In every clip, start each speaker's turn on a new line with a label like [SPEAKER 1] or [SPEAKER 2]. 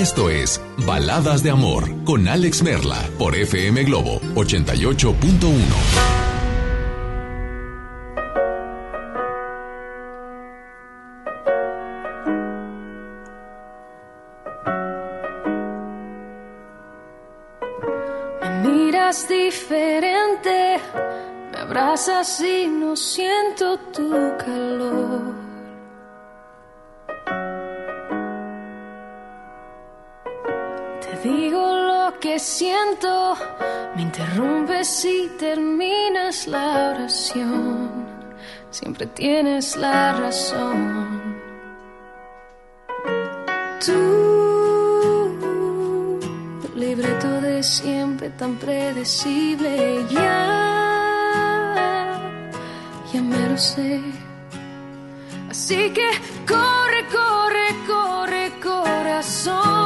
[SPEAKER 1] esto es Baladas de Amor con Alex Merla por FM Globo 88.1.
[SPEAKER 2] miras diferente, me abrazas y no siento tu calor. Que siento, me interrumpes y terminas la oración. Siempre tienes la razón. Tú, libreto de siempre tan predecible, ya, ya me lo sé. Así que corre, corre, corre, corazón.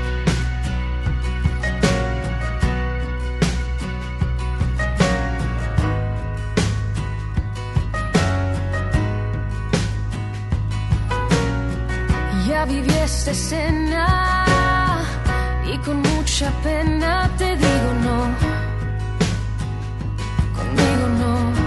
[SPEAKER 2] Viví esta escena y con mucha pena te digo no. Conmigo no.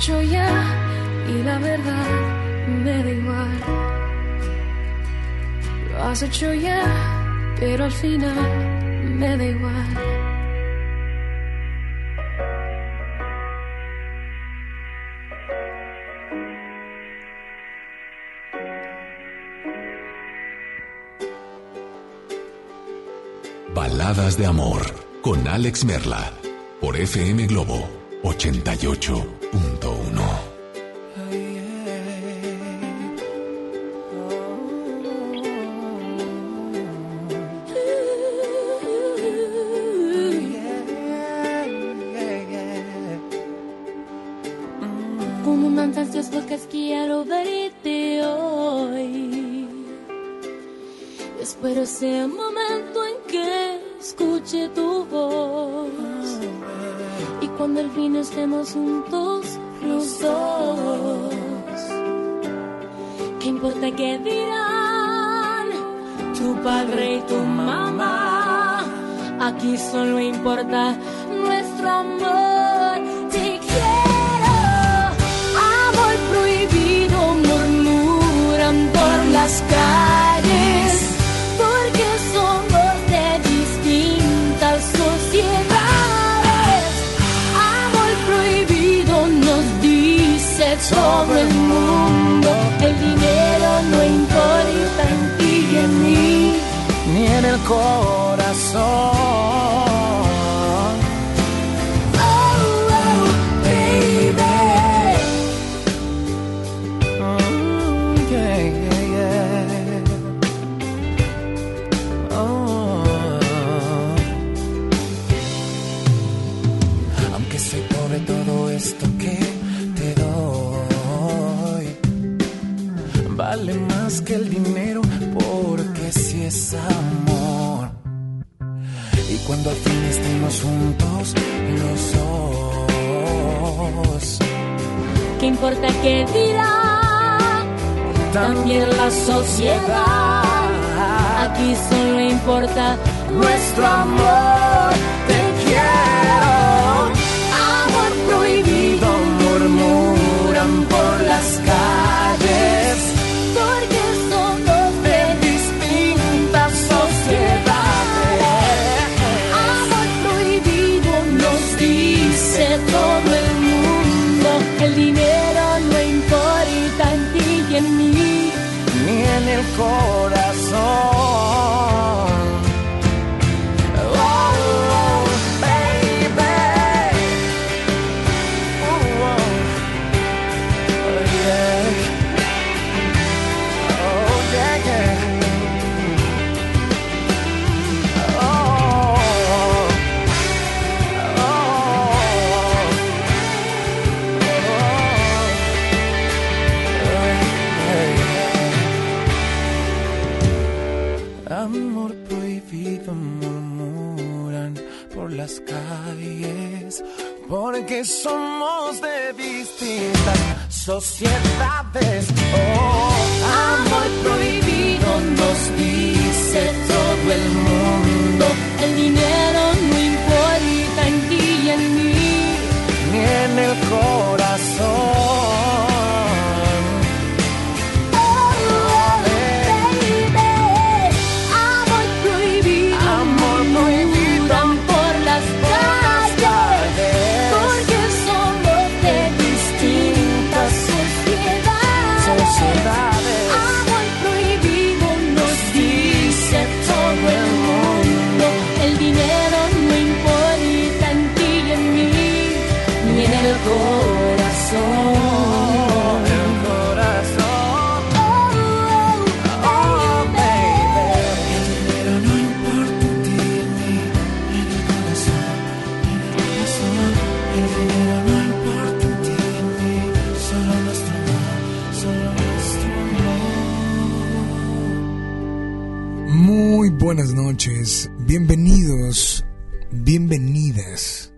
[SPEAKER 2] hecho ya y la verdad me da igual. Lo has hecho ya, pero al final me da igual.
[SPEAKER 1] Baladas de Amor con Alex Merla por FM Globo
[SPEAKER 3] 88.
[SPEAKER 4] Punto uno. Bienvenidos, bienvenidas.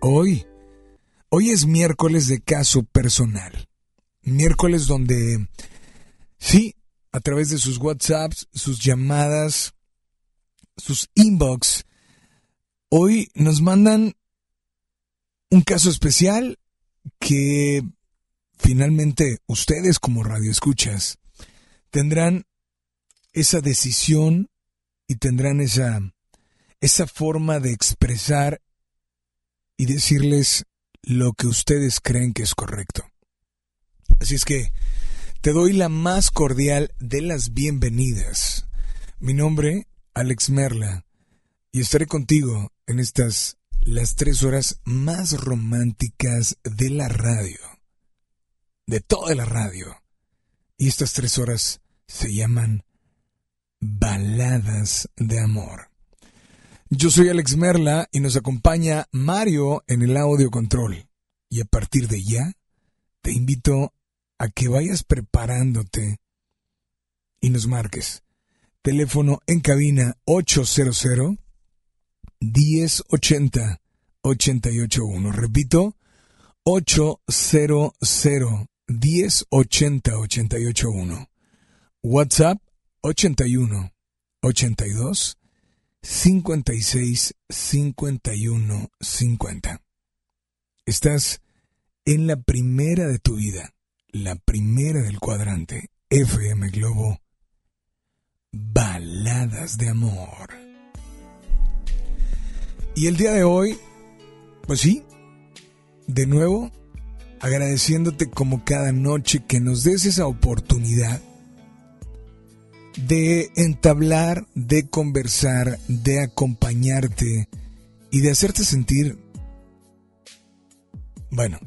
[SPEAKER 4] Hoy, hoy es miércoles de caso personal. Miércoles donde, sí, a través de sus WhatsApps, sus llamadas, sus inbox, hoy nos mandan un caso especial que finalmente ustedes como radioescuchas tendrán esa decisión y tendrán esa, esa forma de expresar y decirles lo que ustedes creen que es correcto. Así es que te doy la más cordial de las bienvenidas. Mi nombre, Alex Merla, y estaré contigo en estas las tres horas más románticas de la radio, de toda la radio. Y estas tres horas se llaman Baladas de Amor. Yo soy Alex Merla y nos acompaña Mario en el audio control. Y a partir de ya, te invito a que vayas preparándote y nos marques. Teléfono en cabina 800 1080 881. Repito, 800 1080 881. WhatsApp 81 82 56 51 50. Estás en la primera de tu vida, la primera del cuadrante, FM Globo, Baladas de Amor. Y el día de hoy, pues sí, de nuevo, agradeciéndote como cada noche que nos des esa oportunidad de entablar, de conversar, de acompañarte y de hacerte sentir, bueno,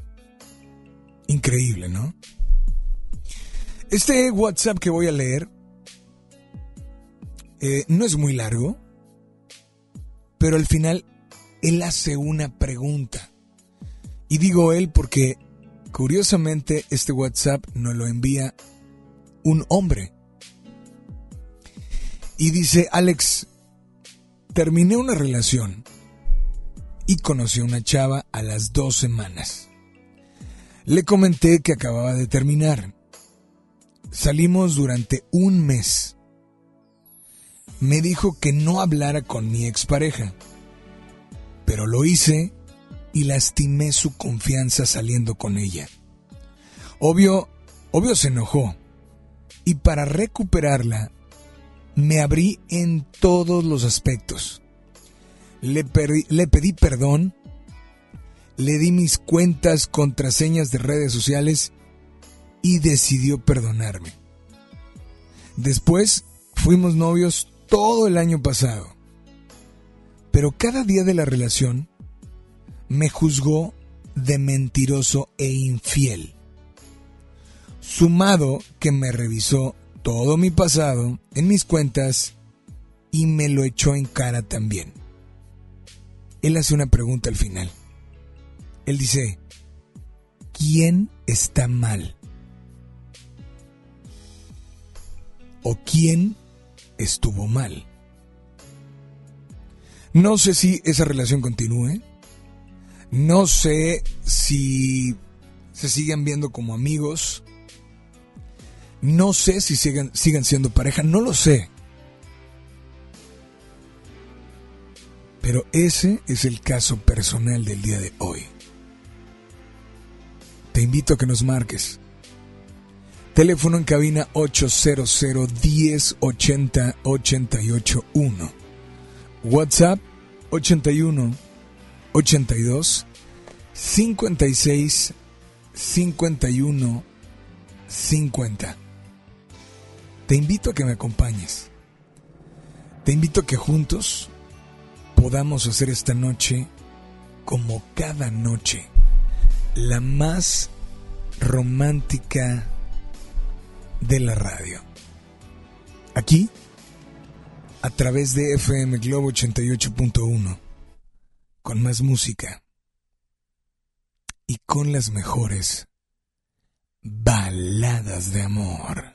[SPEAKER 4] increíble, ¿no? Este WhatsApp que voy a leer eh, no es muy largo, pero al final él hace una pregunta. Y digo él porque curiosamente este WhatsApp nos lo envía un hombre. Y dice, Alex, terminé una relación y conocí a una chava a las dos semanas. Le comenté que acababa de terminar. Salimos durante un mes. Me dijo que no hablara con mi expareja, pero lo hice y lastimé su confianza saliendo con ella. Obvio, obvio se enojó, y para recuperarla me abrí en todos los aspectos. Le, pedí perdón, le di mis cuentas, contraseñas de redes sociales y decidió perdonarme. Después fuimos novios todo el año pasado, pero cada día de la relación me juzgó de mentiroso e infiel sumado que me revisó todo mi pasado en mis cuentas y me lo echó en cara también. Él hace una pregunta al final. Él dice, ¿quién está mal? ¿O quién estuvo mal? No sé si esa relación continúe. No sé si se siguen viendo como amigos no sé si sigan siendo pareja, no lo sé. Pero ese es el caso personal del día de hoy. Te invito a que nos marques. Teléfono en cabina 800 1080 881. WhatsApp 81 82 56 51 50 te invito a que me acompañes. Te invito a que juntos podamos hacer esta noche, como cada noche, la más romántica de la radio. Aquí, a través de FM Globo 88.1, con más música y con las mejores baladas de amor.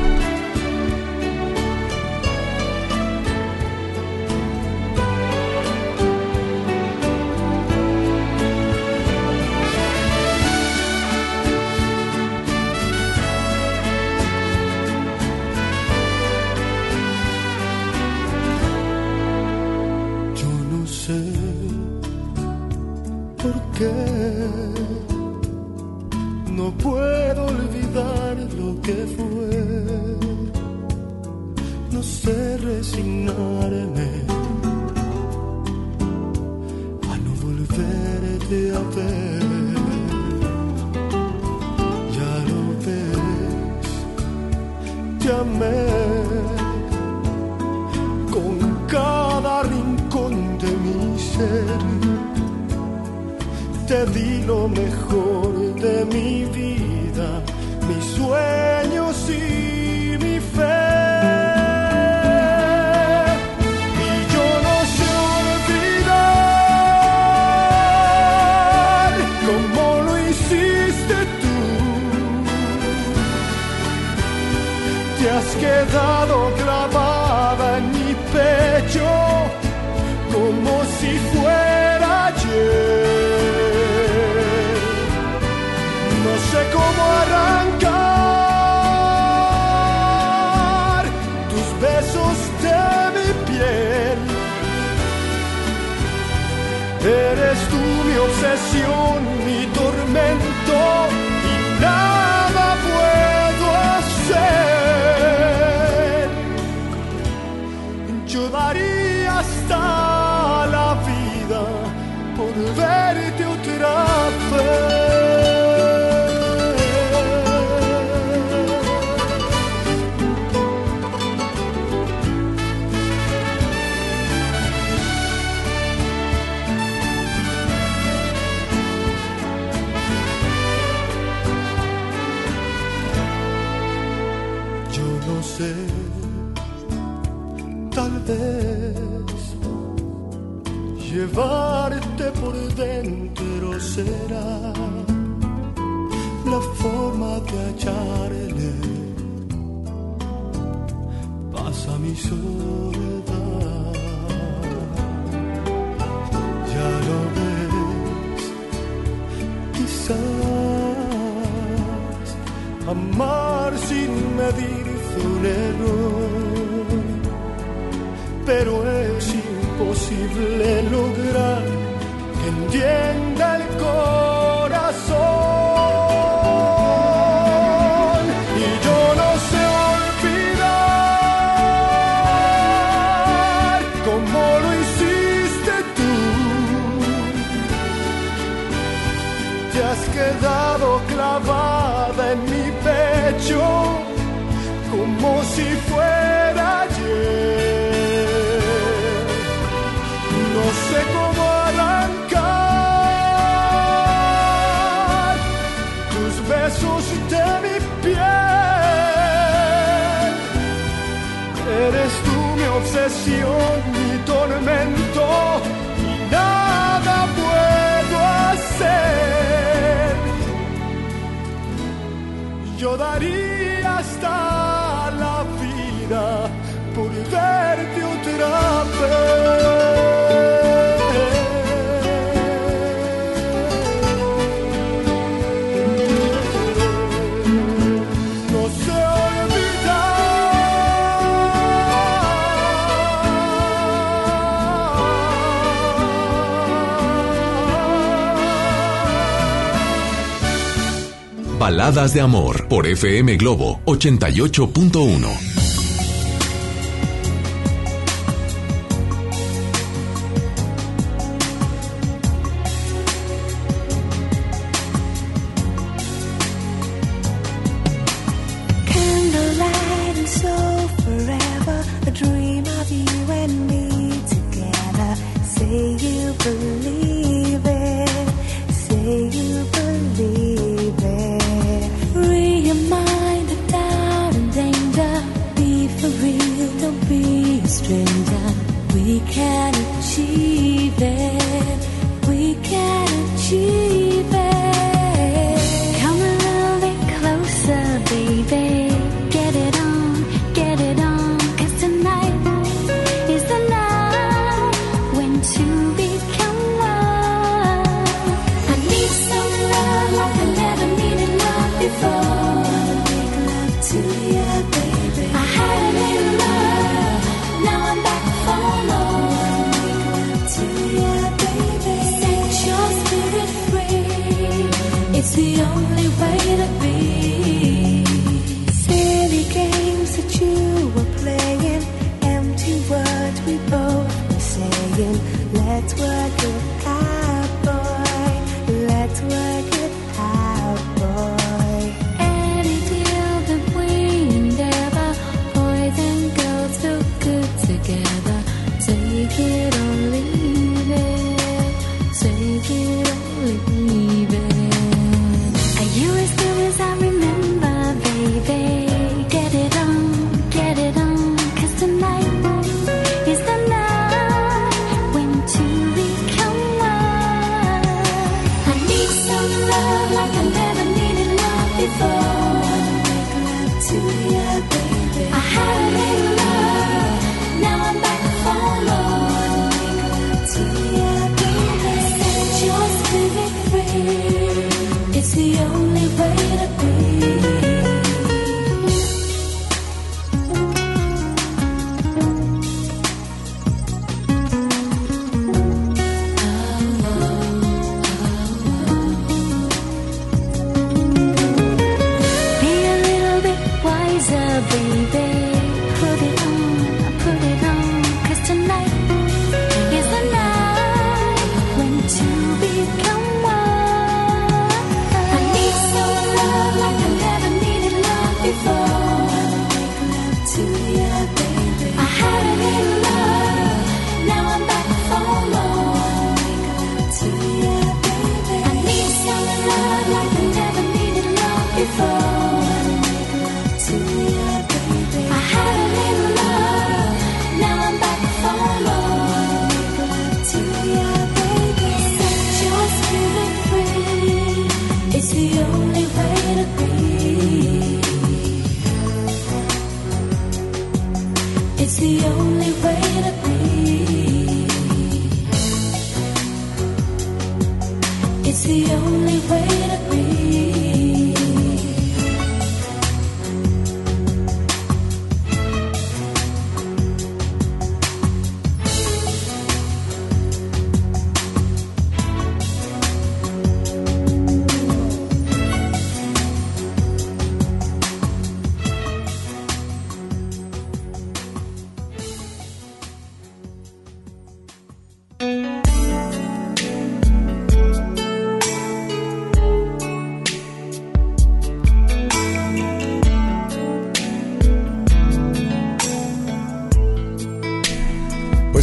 [SPEAKER 5] Baladas de amor por FM Globo 88.1.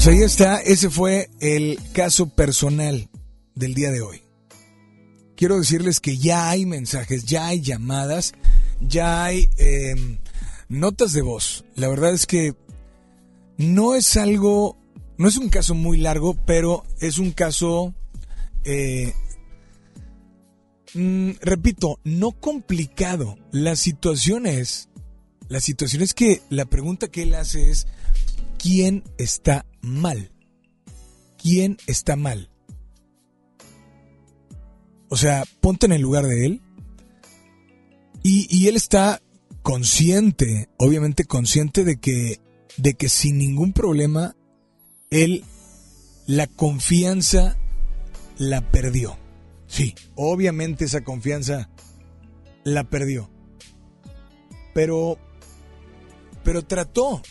[SPEAKER 4] ahí está, ese fue el caso personal del día de hoy. Quiero decirles que ya hay mensajes, ya hay llamadas, ya hay em, notas de voz. La verdad es que no es algo, no es un caso muy largo, pero es un caso, eh, mm, repito, no complicado. La situación es, la situación es que la pregunta que él hace es, ¿quién está mal? ¿Quién está mal? O sea, ponte en el lugar de él. Y, y él está consciente, obviamente consciente de que, de que sin ningún problema, él la confianza la perdió. Sí, obviamente esa confianza la perdió. Pero, pero trató,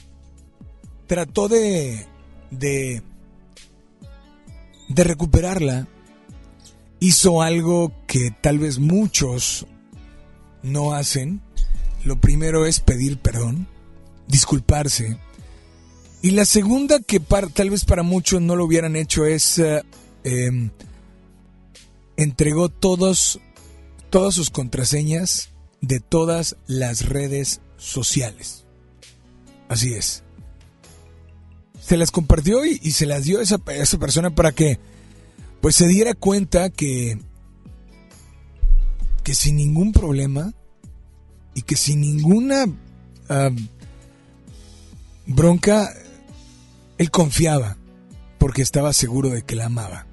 [SPEAKER 4] trató de, de, de recuperarla. Hizo algo que tal vez muchos no hacen. Lo primero es pedir perdón, disculparse. Y la segunda que tal vez para muchos no lo hubieran hecho es eh, em, entregó todos todas sus contraseñas de todas las redes sociales. Así es. Se las compartió y, se las dio a esa, a esa persona para que pues se diera cuenta que que sin ningún problema y que sin ninguna ah, bronca él confiaba porque estaba seguro de que la amaba.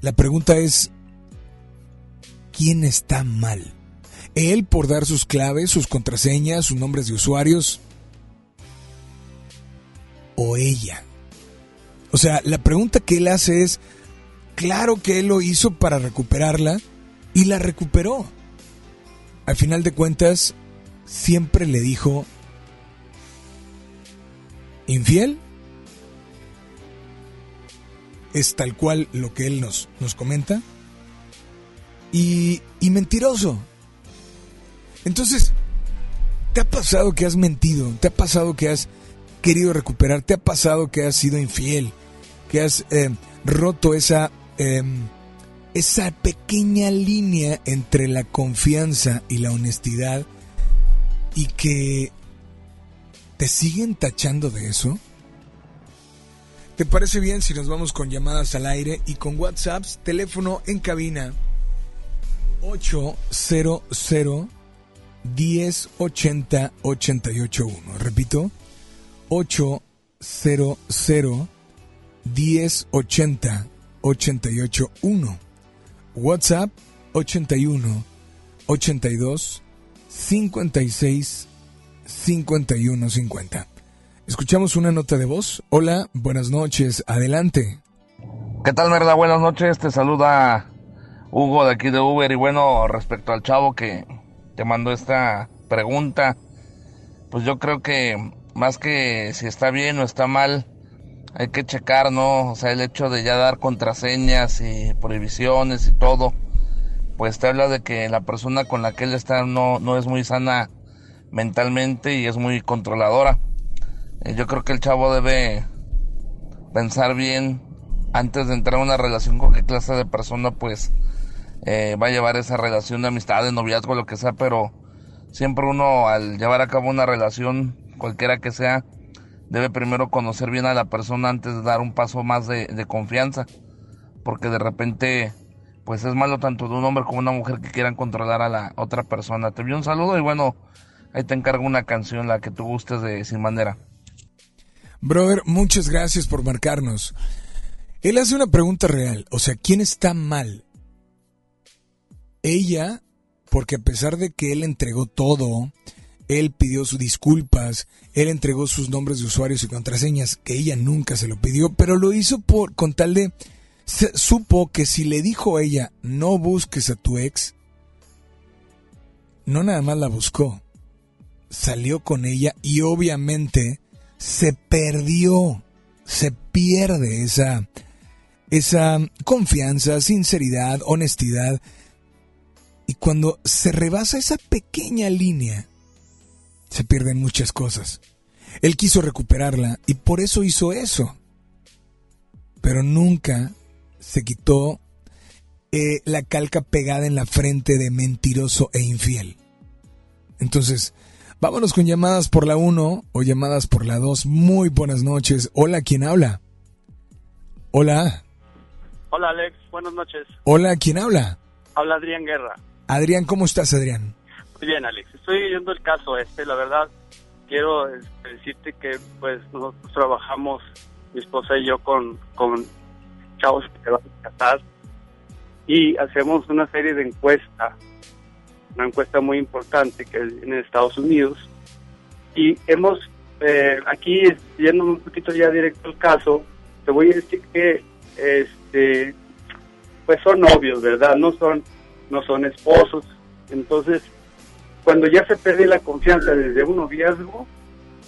[SPEAKER 4] La pregunta es, ¿quién está mal? ¿Él por dar sus claves, sus contraseñas, sus nombres de usuarios? ¿O ella? O sea, la pregunta que él hace es, claro que él lo hizo para recuperarla y la recuperó. Al final de cuentas, siempre le dijo, infiel es tal cual lo que él nos, nos comenta. Y, y mentiroso. Entonces, ¿te ha pasado que has mentido? ¿Te ha pasado que has querido recuperar? ¿Te ha pasado que has sido infiel? ¿Que has eh, roto esa, eh, esa pequeña línea entre la confianza y la honestidad? Y que te siguen tachando de eso? ¿Te parece bien si nos vamos con llamadas al aire y con WhatsApps? Teléfono en cabina 800 1080 881. Repito, 800 1080 881. WhatsApp 81 82 56 51 50. Escuchamos una nota de voz. Hola, buenas noches, adelante.
[SPEAKER 6] ¿Qué tal, Merda? Buenas noches. Te saluda Hugo de aquí de Uber. Y bueno, respecto al chavo que te mandó esta pregunta, pues yo creo que más que si está bien o está mal, hay que checar, ¿no? O sea, el hecho de ya dar contraseñas y prohibiciones y todo, pues te habla de que la persona con la que él está no, no es muy sana mentalmente y es muy controladora. Eh, Yo creo que el chavo debe pensar bien antes de entrar a una relación con qué clase de persona pues eh, va a llevar esa relación de amistad, de noviazgo, lo que sea, pero siempre uno al llevar a cabo una relación, cualquiera que sea, debe primero conocer bien a la persona antes de dar un paso más de, confianza, porque de repente pues es malo tanto de un hombre como una mujer que quieran controlar a la otra persona. Te envío un saludo y bueno, ahí te encargo una canción, la que tú gustes de Sin Bandera.
[SPEAKER 4] Brother, muchas gracias por marcarnos. Él hace una pregunta real, o sea, ¿quién está mal? Ella, porque a pesar de que él entregó todo, él pidió sus disculpas, él entregó sus nombres de usuarios y contraseñas, que ella nunca se lo pidió, pero lo hizo por con tal de supo que si le dijo a ella, "No busques a tu ex", no nada más la buscó, salió con ella y obviamente se perdió se pierde esa, esa confianza, sinceridad, honestidad. Y cuando se rebasa esa pequeña línea, se pierden muchas cosas. Él quiso recuperarla y por eso hizo eso. Pero nunca se quitó eh, la calca pegada en la frente de mentiroso e infiel. Entonces, vámonos con llamadas por la 1 o llamadas por la 2. Muy buenas noches. Hola, ¿quién habla? Hola.
[SPEAKER 7] Hola Alex, buenas noches.
[SPEAKER 4] Hola, ¿quién habla?
[SPEAKER 7] Habla Adrián Guerra.
[SPEAKER 4] Adrián, ¿cómo estás, Adrián?
[SPEAKER 7] Bien Alex, estoy viendo el caso este, la verdad quiero este, decirte que pues nosotros trabajamos, mi esposa y yo, con, chavos que van a casar y hacemos una serie de encuestas, una encuesta muy importante que es en Estados Unidos y hemos, eh, aquí yendo un poquito ya directo al caso, te voy a decir que este pues son novios, ¿verdad? No son no son esposos. Entonces, cuando ya se pierde la confianza desde un noviazgo,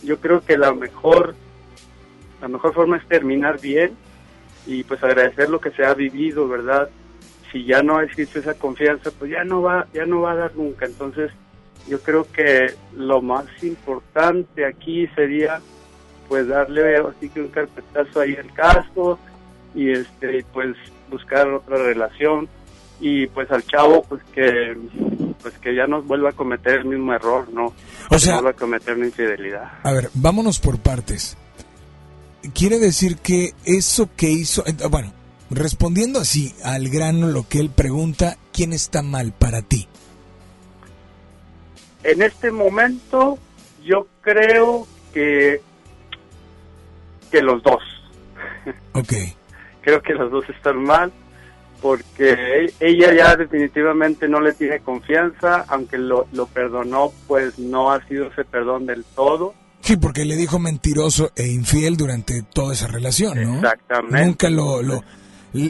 [SPEAKER 7] yo creo que la mejor la mejor forma es terminar bien y pues agradecer lo que se ha vivido, ¿verdad? Si ya no existe esa confianza, pues ya no va ya no va a dar nunca. Entonces, yo creo que lo más importante aquí sería pues darle así que un carpetazo ahí al caso y este pues buscar otra relación y pues al chavo pues que pues que ya no vuelva a cometer el mismo error, ¿no?
[SPEAKER 4] O sea-
[SPEAKER 7] no vuelva a cometer una infidelidad.
[SPEAKER 4] A ver, vámonos por partes. Quiere decir que eso que hizo, eh, bueno, respondiendo así al grano lo que él pregunta, ¿quién está mal para ti?
[SPEAKER 7] En este momento yo creo que que los dos.
[SPEAKER 4] Ok.
[SPEAKER 7] Creo que los dos están mal porque e- ella ya definitivamente no le tiene confianza, aunque lo, lo perdonó, pues no ha sido ese perdón del todo.
[SPEAKER 4] Sí, porque le dijo mentiroso e infiel durante toda esa relación, ¿no?
[SPEAKER 7] Exactamente.
[SPEAKER 4] Nunca lo, lo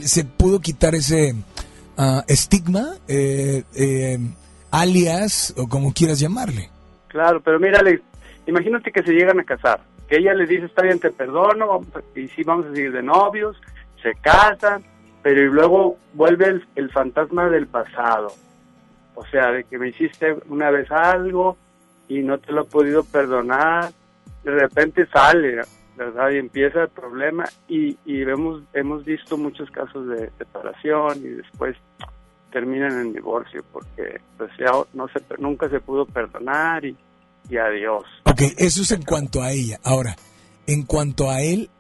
[SPEAKER 4] se pudo quitar ese ah, estigma, eh, eh, alias o como quieras llamarle.
[SPEAKER 7] Claro, pero mira, Alex, imagínate que se llegan a casar, que ella le dice, está bien, te perdono, y sí, vamos a seguir de novios, se casan, pero y luego vuelve el, el fantasma del pasado. O sea, de que me hiciste una vez algo y no te lo he podido perdonar, de repente sale, ¿verdad? Y empieza el problema y, y vemos, hemos visto muchos casos de separación y después terminan en divorcio porque pues ya no se, nunca se pudo perdonar y, y adiós.
[SPEAKER 4] Ok, eso es en cuanto a ella. Ahora, en cuanto a él,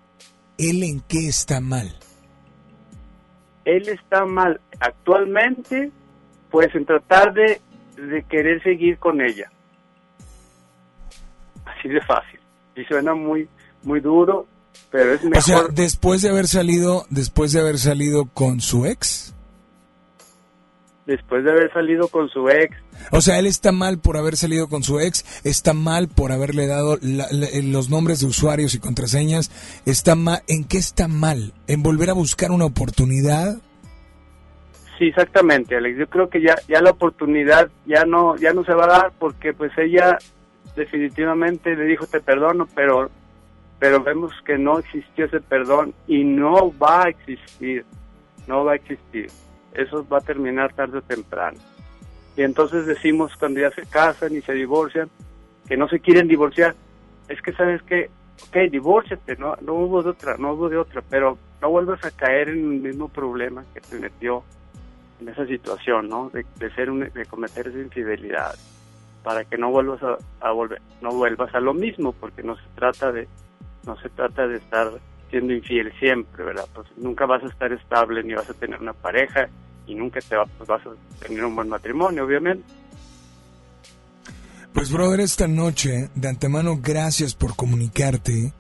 [SPEAKER 4] ¿él en qué está mal?
[SPEAKER 7] Él está mal actualmente, pues en tratar de, de querer seguir con ella. Así de fácil. Y suena muy, muy duro, pero es mejor.
[SPEAKER 4] O sea, después de haber salido, después de haber salido con su ex.
[SPEAKER 7] Después de haber salido con su ex,
[SPEAKER 4] O sea, él está mal por haber salido con su ex, está mal por haberle dado la- la- los nombres de usuarios y contraseñas, está mal, ¿en qué está mal? ¿En volver a buscar una oportunidad?
[SPEAKER 7] Sí, exactamente, Alex. Yo creo que ya ya la oportunidad ya no ya no se va a dar porque pues ella definitivamente le dijo te perdono, pero pero vemos que no existió ese perdón y no va a existir, no va a existir. Eso va a terminar tarde o temprano. Y entonces decimos cuando ya se casan y se divorcian que no se quieren divorciar. Es que sabes que, ok, divórciate, no, no hubo de otra, no hubo de otra, pero no vuelvas a caer en el mismo problema que te metió en esa situación, ¿no? De, de ser de cometer esa infidelidad, para que no vuelvas a, a volver, no vuelvas a lo mismo, porque no se trata de, no se trata de estar siendo infiel siempre, ¿verdad? Pues nunca vas a estar estable ni vas a tener una pareja y nunca te va- pues vas a tener un buen matrimonio, obviamente.
[SPEAKER 4] Pues brother, esta noche, de antemano, gracias por comunicarte.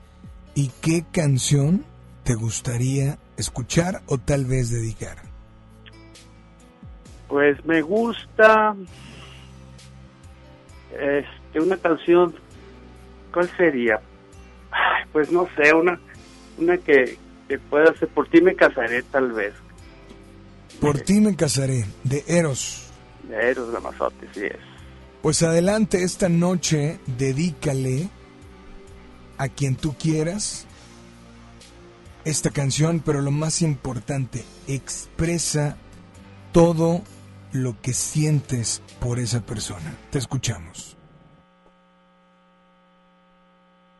[SPEAKER 4] ¿Y qué canción te gustaría escuchar o tal vez dedicar?
[SPEAKER 7] Pues me gusta este una canción ¿cuál sería? Ay, pues no sé, una una que, que pueda ser por ti me casaré tal vez,
[SPEAKER 4] Por ti me casaré, de Eros.
[SPEAKER 7] de Eros Ramazotti, sí es.
[SPEAKER 4] Pues adelante esta noche, dedícale a quien tú quieras esta canción, pero lo más importante, expresa todo lo que sientes por esa persona. Te escuchamos.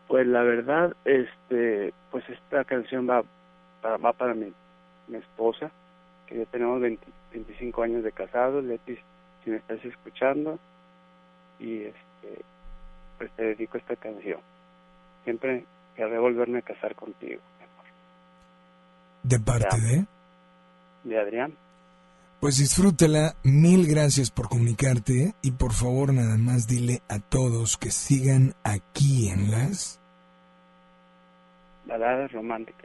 [SPEAKER 7] Pues la verdad, este, pues esta canción va para, va para mi, mi esposa, que ya tenemos 20 25 años de casado, Leti, si me estás escuchando, y este, pues te dedico esta canción. Siempre querré volverme a casar contigo.
[SPEAKER 4] ¿De parte de?
[SPEAKER 7] De Adrián.
[SPEAKER 4] Pues disfrútela, mil gracias por comunicarte y por favor nada más dile a todos que sigan aquí en las
[SPEAKER 7] baladas románticas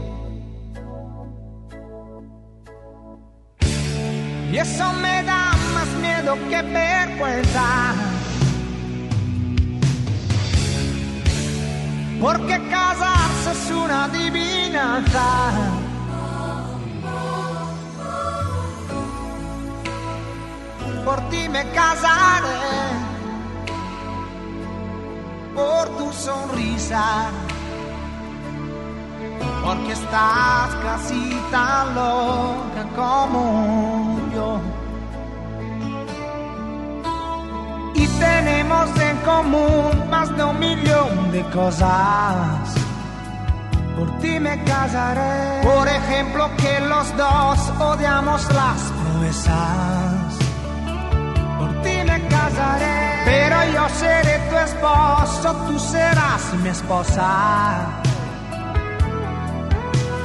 [SPEAKER 8] Y eso me da más miedo que vergüenza. Porque casarse es una adivinanza. Por ti me casaré. Por tu sonrisa porque estás casi tan loca como Y tenemos en común más de un millón de cosas. Por ti me casaré. Por ejemplo, que los dos odiamos las proezas. Por ti me casaré. Pero yo seré tu esposo, tú serás mi esposa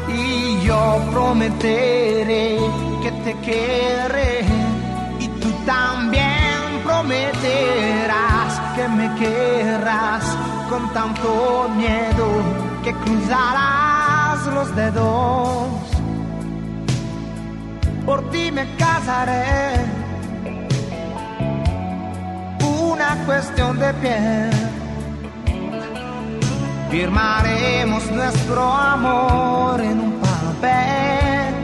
[SPEAKER 8] y yo prometeré que te querré y tú también prometerás que me querrás con tanto miedo que cruzarás los dedos. Por ti me casaré, una cuestión de piel firmaremos nuestro amor en un papel.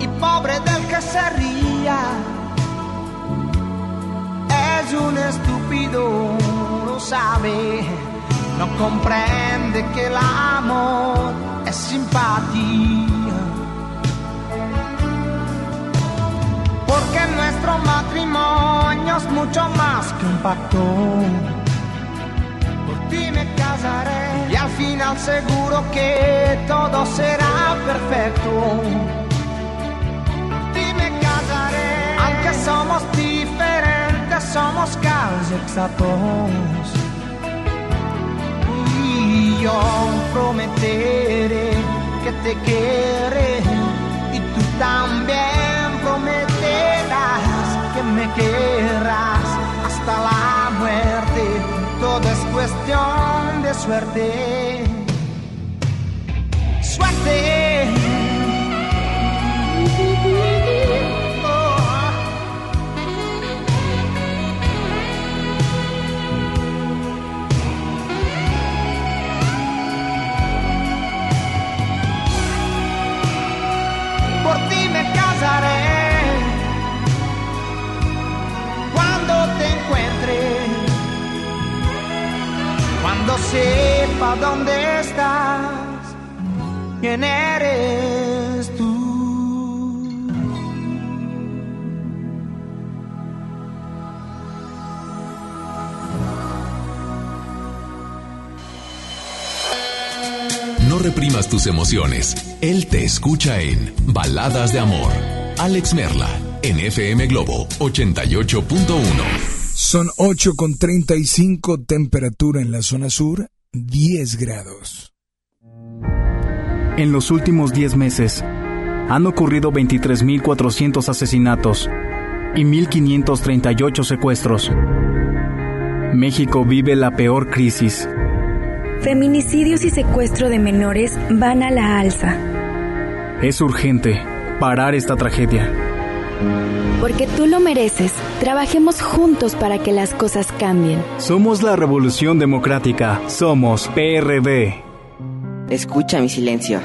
[SPEAKER 8] Y pobre del que se ría, es un estúpido, no sabe, no comprende que el amor es simpatía. Porque nuestro matrimonio es mucho más que un pacto y al final seguro que todo será perfecto. Por me casaré, aunque somos diferentes, somos casi exactos. Y yo prometeré que te querré y tú también prometerás que me querrás hasta la muerte todo es cuestión de suerte. Suerte. Sepa dónde estás, quién eres tú.
[SPEAKER 1] No reprimas tus emociones. Él te escucha en Baladas de Amor. Alex Merla, en FM Globo 88.1.
[SPEAKER 4] Son 8 con 35 temperatura en la zona sur, 10 grados.
[SPEAKER 9] En los últimos 10 meses han ocurrido 23.400 asesinatos y 1.538 secuestros. México vive la peor crisis.
[SPEAKER 10] Feminicidios y secuestro de menores van a la alza.
[SPEAKER 9] Es urgente parar esta tragedia.
[SPEAKER 10] Porque tú lo mereces. Trabajemos juntos para que las cosas cambien.
[SPEAKER 9] Somos la Revolución Democrática. Somos PRD.
[SPEAKER 11] Escucha mi silencio.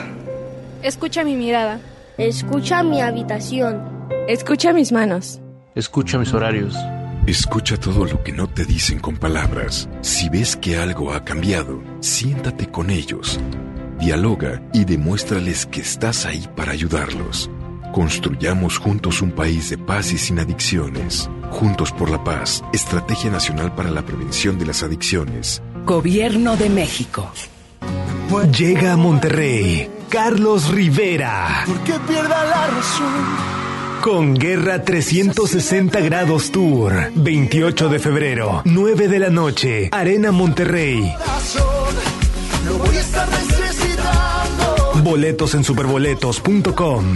[SPEAKER 12] Escucha mi mirada.
[SPEAKER 13] Escucha mi habitación.
[SPEAKER 12] Escucha mis manos.
[SPEAKER 14] Escucha mis horarios.
[SPEAKER 15] Escucha todo lo que no te dicen con palabras. Si ves que algo ha cambiado, siéntate con ellos. Dialoga y demuéstrales que estás ahí para ayudarlos. Construyamos juntos un país de paz y sin adicciones. Juntos por la paz, Estrategia Nacional para la Prevención de las Adicciones.
[SPEAKER 16] Gobierno de México. Llega a Monterrey Carlos Rivera.
[SPEAKER 17] ¿Por qué pierda la razón?
[SPEAKER 16] Con Guerra 360 Grados Tour. 28 de febrero, 9 de la noche, Arena Monterrey.
[SPEAKER 17] Lo voy a estar necesitando.
[SPEAKER 16] Boletos en superboletos.com.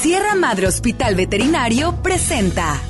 [SPEAKER 16] Sierra Madre Hospital Veterinario presenta.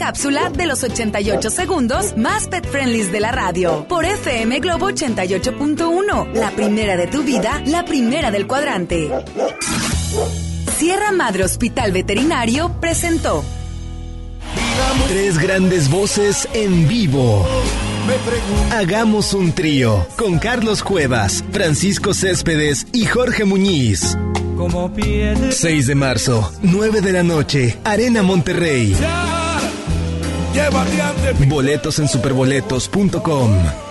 [SPEAKER 16] cápsula de los 88 segundos más pet friendly de la radio. Por FM Globo 88.1. La primera de tu vida, la primera del cuadrante. Sierra Madre Hospital Veterinario presentó. Tres grandes voces en vivo. Hagamos un trío con Carlos Cuevas, Francisco Céspedes y Jorge Muñiz. 6 de marzo, 9 de la noche, Arena Monterrey. Boletos en superboletos.com.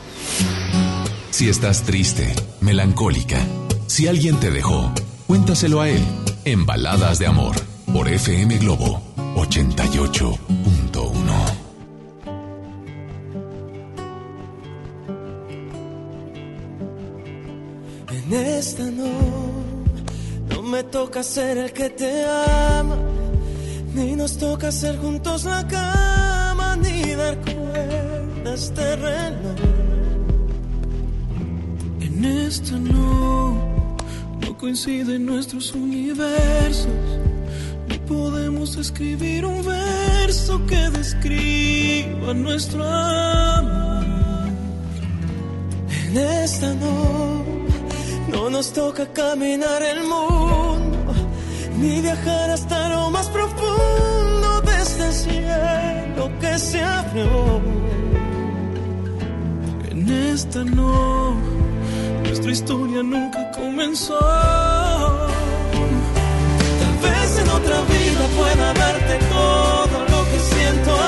[SPEAKER 1] Si estás triste, melancólica, si alguien te dejó, cuéntaselo a él en Baladas de Amor por FM Globo 88.1.
[SPEAKER 18] En esta no, no me toca ser el que te ama, ni nos toca hacer juntos la cama, ni dar cuerdas de reloj.
[SPEAKER 19] En esta no, no coinciden nuestros universos podemos escribir un verso que describa nuestro amor.
[SPEAKER 18] En esta no, no nos toca caminar el mundo, ni viajar hasta lo más profundo de este cielo que se abrió.
[SPEAKER 19] En esta no, nuestra historia nunca comenzó.
[SPEAKER 18] En otra vida pueda darte todo lo que siento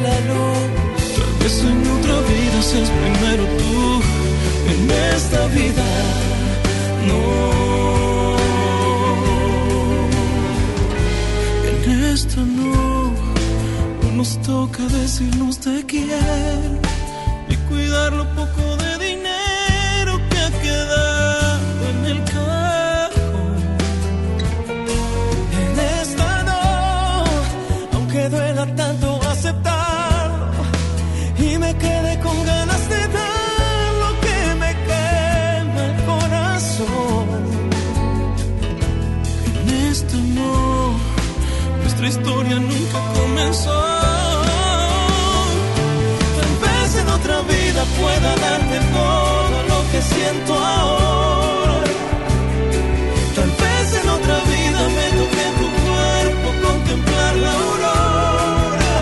[SPEAKER 18] la luz.
[SPEAKER 19] Tal vez en otra vida seas primero tú.
[SPEAKER 18] En esta vida no.
[SPEAKER 19] En esta no, no nos toca decirnos te quiero y cuidar
[SPEAKER 18] pueda darte todo lo que siento ahora. Tal vez en otra vida me toque tu cuerpo contemplar la aurora.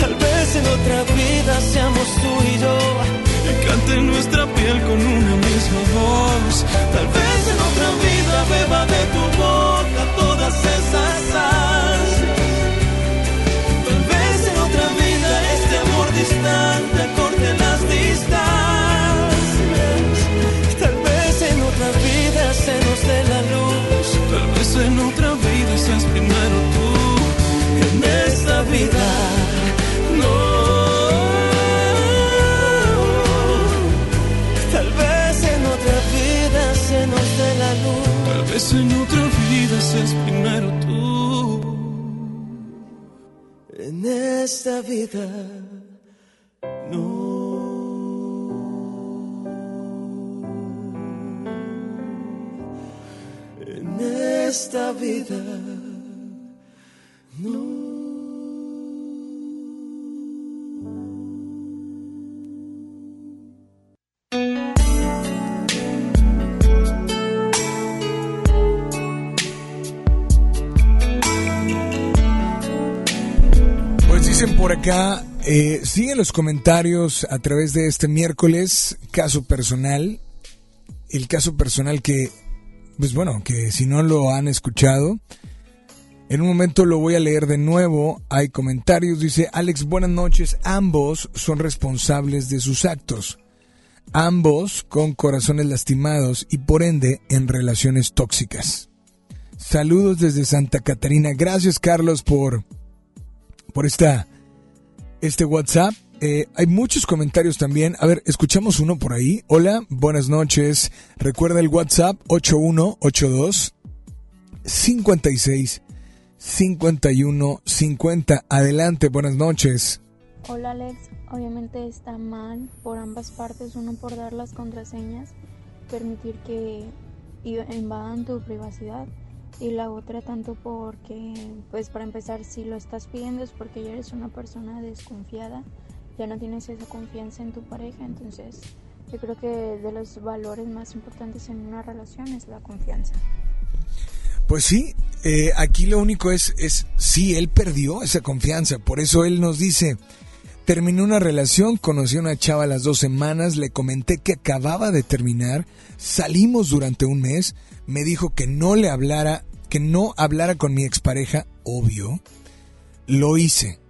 [SPEAKER 18] Tal vez en otra vida seamos tú y yo.
[SPEAKER 19] Y cante nuestra piel con una misma voz.
[SPEAKER 18] Tal vez en otra vida beba de tu boca En otra vida
[SPEAKER 19] seas primero tú.
[SPEAKER 18] En esta vida
[SPEAKER 4] por acá, eh, siguen los comentarios a través de este miércoles, caso personal. El caso personal que, pues bueno, que si no lo han escuchado, en un momento lo voy a leer de nuevo. Hay comentarios, dice Alex, buenas noches. Ambos son responsables de sus actos. Ambos con corazones lastimados y por ende en relaciones tóxicas. Saludos desde Santa Catarina. Gracias Carlos por por esta, este WhatsApp. Eh, hay muchos comentarios también. A ver, escuchamos uno por ahí. Hola, buenas noches. Recuerda el WhatsApp 8182 56 51 50. Adelante, buenas noches.
[SPEAKER 20] Hola Alex, obviamente está mal por ambas partes, uno por dar las contraseñas, permitir que invadan tu privacidad y la otra tanto porque, pues para empezar, si lo estás pidiendo es porque ya eres una persona desconfiada ya no tienes esa confianza en tu pareja, entonces yo creo que de los valores más importantes en una relación es la confianza.
[SPEAKER 4] Pues sí, eh, aquí lo único es, es, sí, él perdió esa confianza, por eso él nos dice, terminé una relación, conocí a una chava las dos semanas, le comenté que acababa de terminar, salimos durante un mes, me dijo que no le hablara, que no hablara con mi expareja, obvio, lo hice,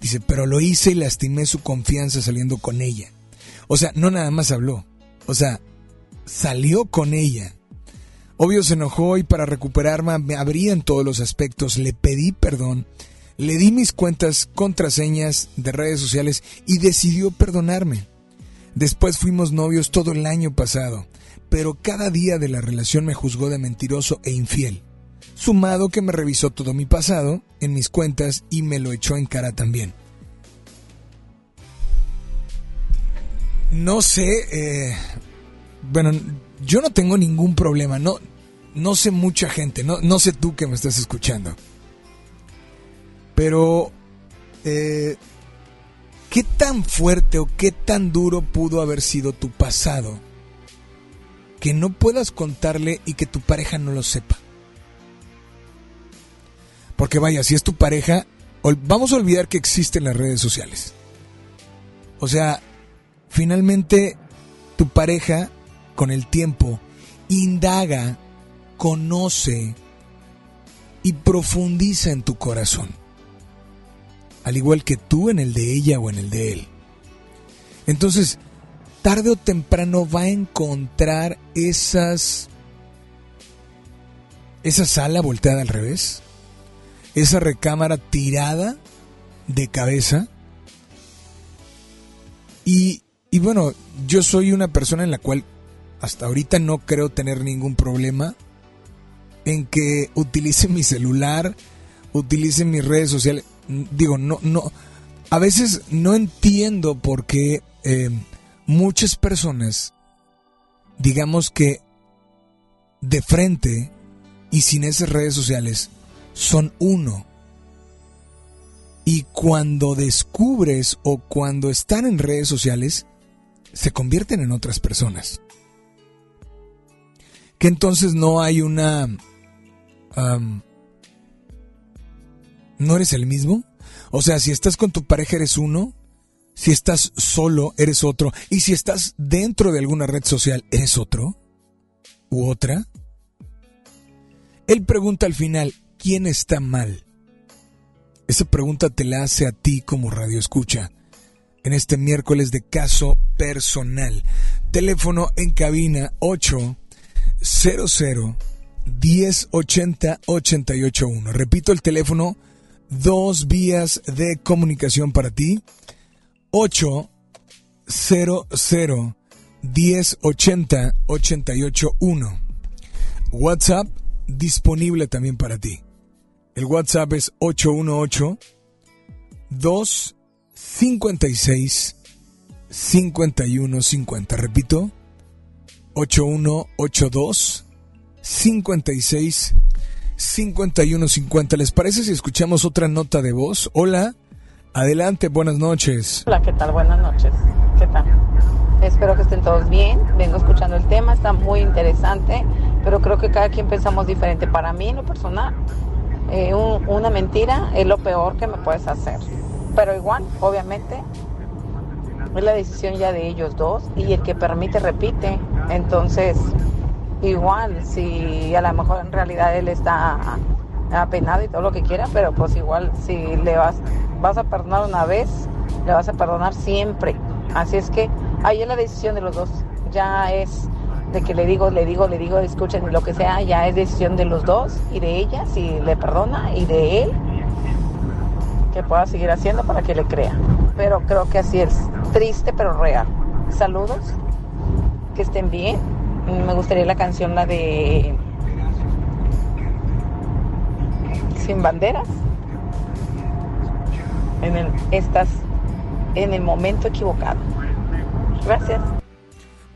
[SPEAKER 4] Dice, pero lo hice y lastimé su confianza saliendo con ella. O sea, no nada más habló. O sea, salió con ella. Obvio se enojó y para recuperarme me abrí en todos los aspectos. Le pedí perdón. Le di mis cuentas, contraseñas de redes sociales y decidió perdonarme. Después fuimos novios todo el año pasado, pero cada día de la relación me juzgó de mentiroso e infiel sumado que me revisó todo mi pasado en mis cuentas y me lo echó en cara también. No sé, eh, bueno, yo no tengo ningún problema, no, no sé mucha gente, no, no sé tú que me estás escuchando. Pero, eh, ¿qué tan fuerte o qué tan duro pudo haber sido tu pasado que no puedas contarle y que tu pareja no lo sepa? Porque vaya, si es tu pareja, vamos a olvidar que existen las redes sociales. O sea, finalmente tu pareja con el tiempo indaga, conoce y profundiza en tu corazón. Al igual que tú en el de ella o en el de él. Entonces, tarde o temprano va a encontrar esas esa sala volteada al revés esa recámara tirada de cabeza. Y, y bueno, yo soy una persona en la cual hasta ahorita no creo tener ningún problema en que utilice mi celular, utilice mis redes sociales. Digo, no, no. A veces no entiendo por qué eh, muchas personas, digamos que de frente y sin esas redes sociales, son uno. Y cuando descubres o cuando están en redes sociales, se convierten en otras personas. Que entonces no hay una... ¿No eres el mismo? O sea, si estás con tu pareja eres uno, si estás solo eres otro, y si estás dentro de alguna red social eres otro u otra. Él pregunta al final, ¿quién está mal? Esa pregunta te la hace a ti como radio escucha. En este miércoles de caso personal. Teléfono en cabina 800 1080 881. Repito el teléfono, dos vías de comunicación para ti. 800 1080 881. WhatsApp disponible también para ti. El WhatsApp es 818-256-5150. Repito, 8182-56-5150. ¿Les parece si escuchamos otra nota de voz? Hola, adelante, buenas noches.
[SPEAKER 21] Hola, ¿qué tal? Buenas noches. ¿Qué tal? Espero que estén todos bien. Vengo escuchando el tema, está muy interesante, pero creo que cada quien pensamos diferente. Para mí, en lo personal, eh, una mentira es lo peor que me puedes hacer. Pero igual, obviamente, es la decisión ya de ellos dos y el que permite repite. Entonces, igual, si a lo mejor en realidad él está apenado y todo lo que quiera, pero pues igual si le vas, vas a perdonar una vez, le vas a perdonar siempre. Así es que ahí es la decisión de los dos. Ya es de que le digo, le digo, le digo, escuchen lo que sea, ya es decisión de los dos y de ella, si le perdona, y de él, que pueda seguir haciendo para que le crea. pero creo que así es. Triste pero real. Saludos, que estén bien. Me gustaría la canción, la de Sin Banderas. En el, estás en el momento equivocado. Gracias.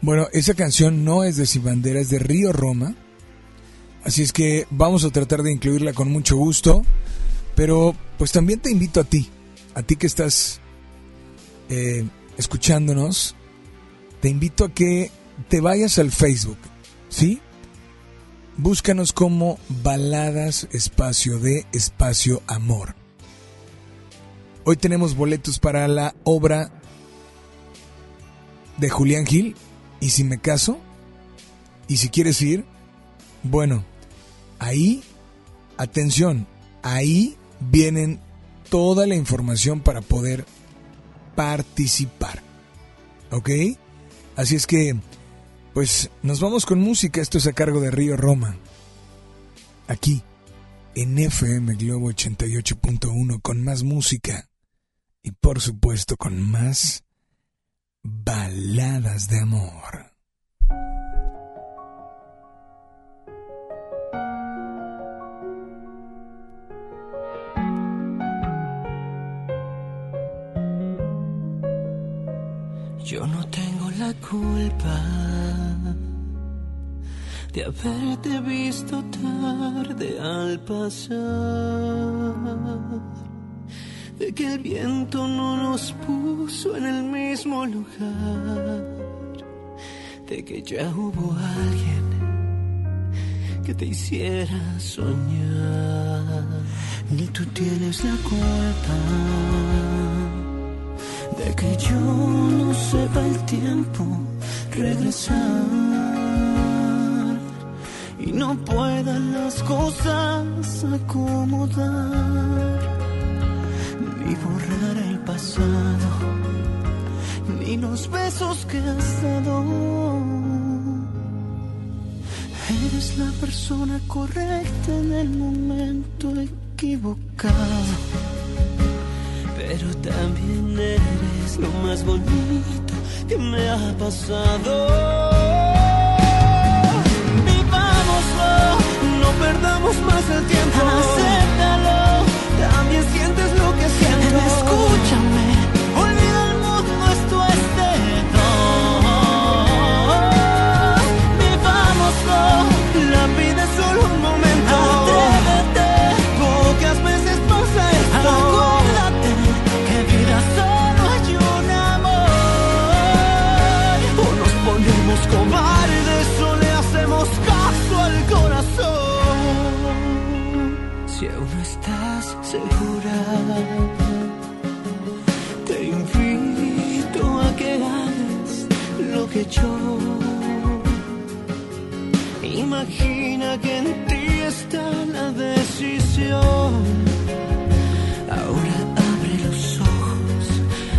[SPEAKER 4] Bueno, esa canción no es de Sin Bandera, es de Río Roma. Así es que vamos a tratar de incluirla con mucho gusto. Pero pues también te invito a ti, a ti que estás eh, escuchándonos, te invito a que te vayas al Facebook, ¿sí? Búscanos como Baladas Espacio de Espacio Amor. Hoy tenemos boletos para la obra de Julián Gil, y si me caso, y si quieres ir, bueno, ahí, atención, ahí vienen toda la información para poder participar. ¿Ok? Así es que, pues nos vamos con música. Esto es a cargo de Río Roma. Aquí, en FM Globo 88.1, con más música. Y por supuesto, con más baladas de amor.
[SPEAKER 18] Yo no tengo la culpa de haberte visto tarde al pasar, de que el viento no nos puso en el mismo lugar, de que ya hubo alguien que te hiciera soñar. Ni tú tienes la culpa de que yo no sepa el tiempo regresar y no pueda las cosas acomodar ni borrar el pasado ni los besos que has dado eres la persona correcta en el momento equivocado pero también eres lo más bonito que me ha pasado. Vivámoslo, no perdamos más el tiempo. Acéptalo, también sientes lo que siento. Escúchame,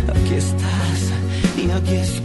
[SPEAKER 18] aquí estás y aquí estoy.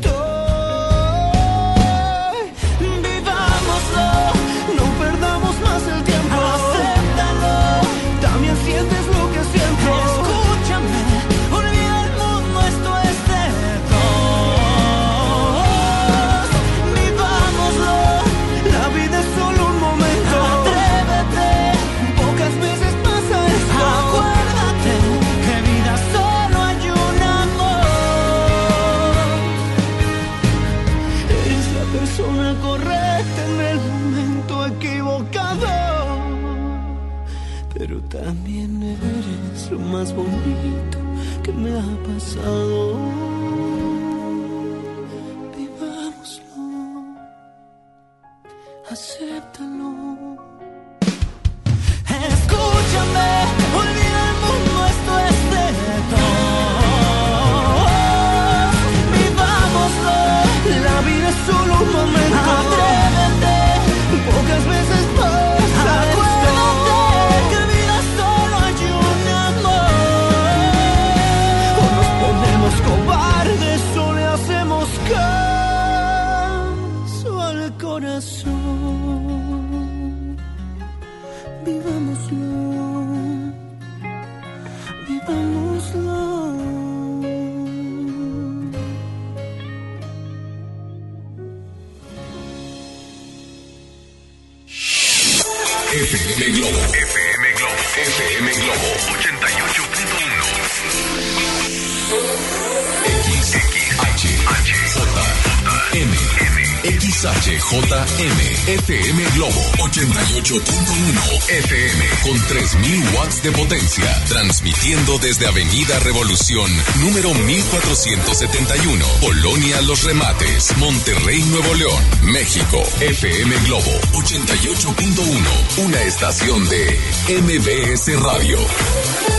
[SPEAKER 22] Transmitiendo desde Avenida Revolución, número 1471, Polonia Los Remates, Monterrey, Nuevo León, México. FM Globo 88.1, una estación de MBS Radio.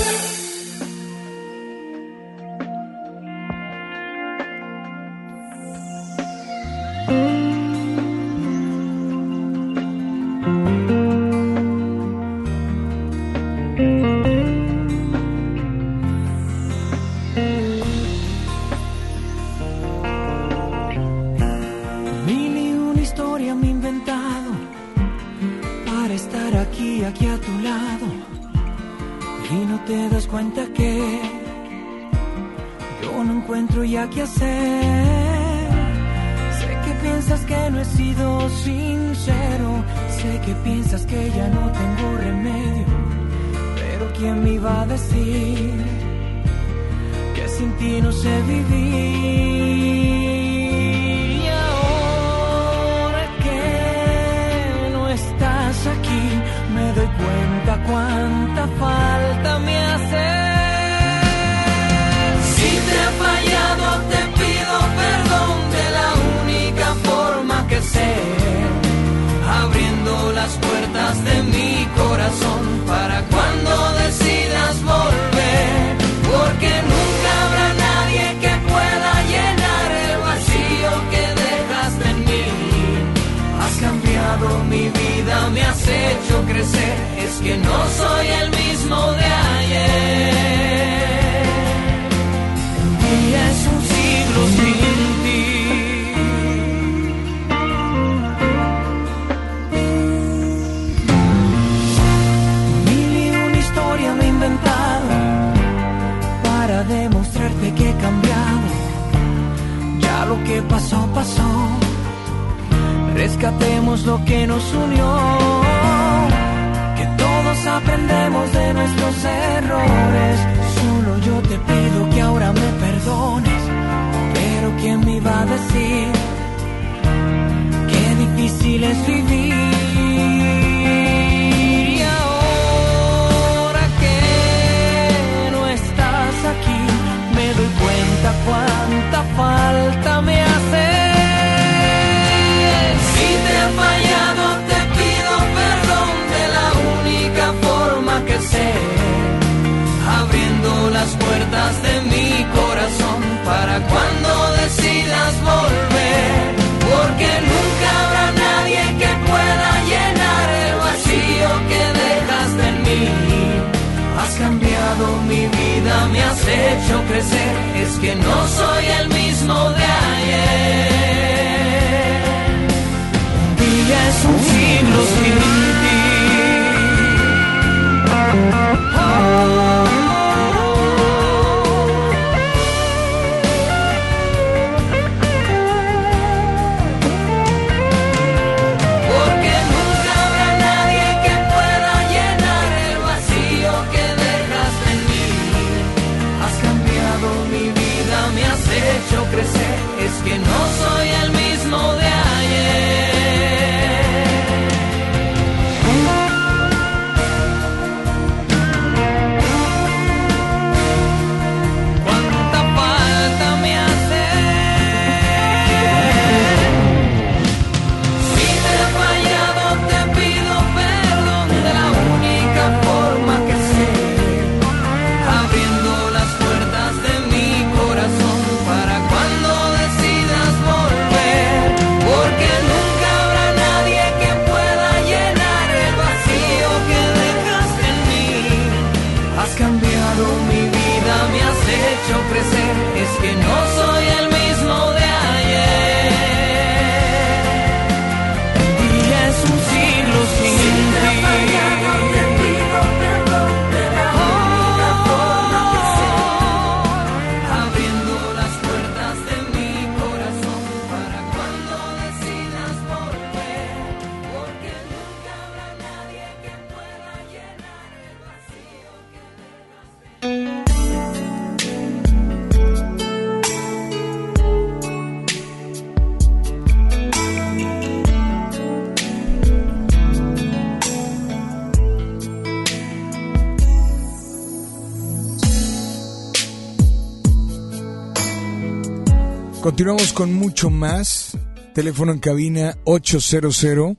[SPEAKER 4] Continuamos con mucho más. Teléfono en cabina 800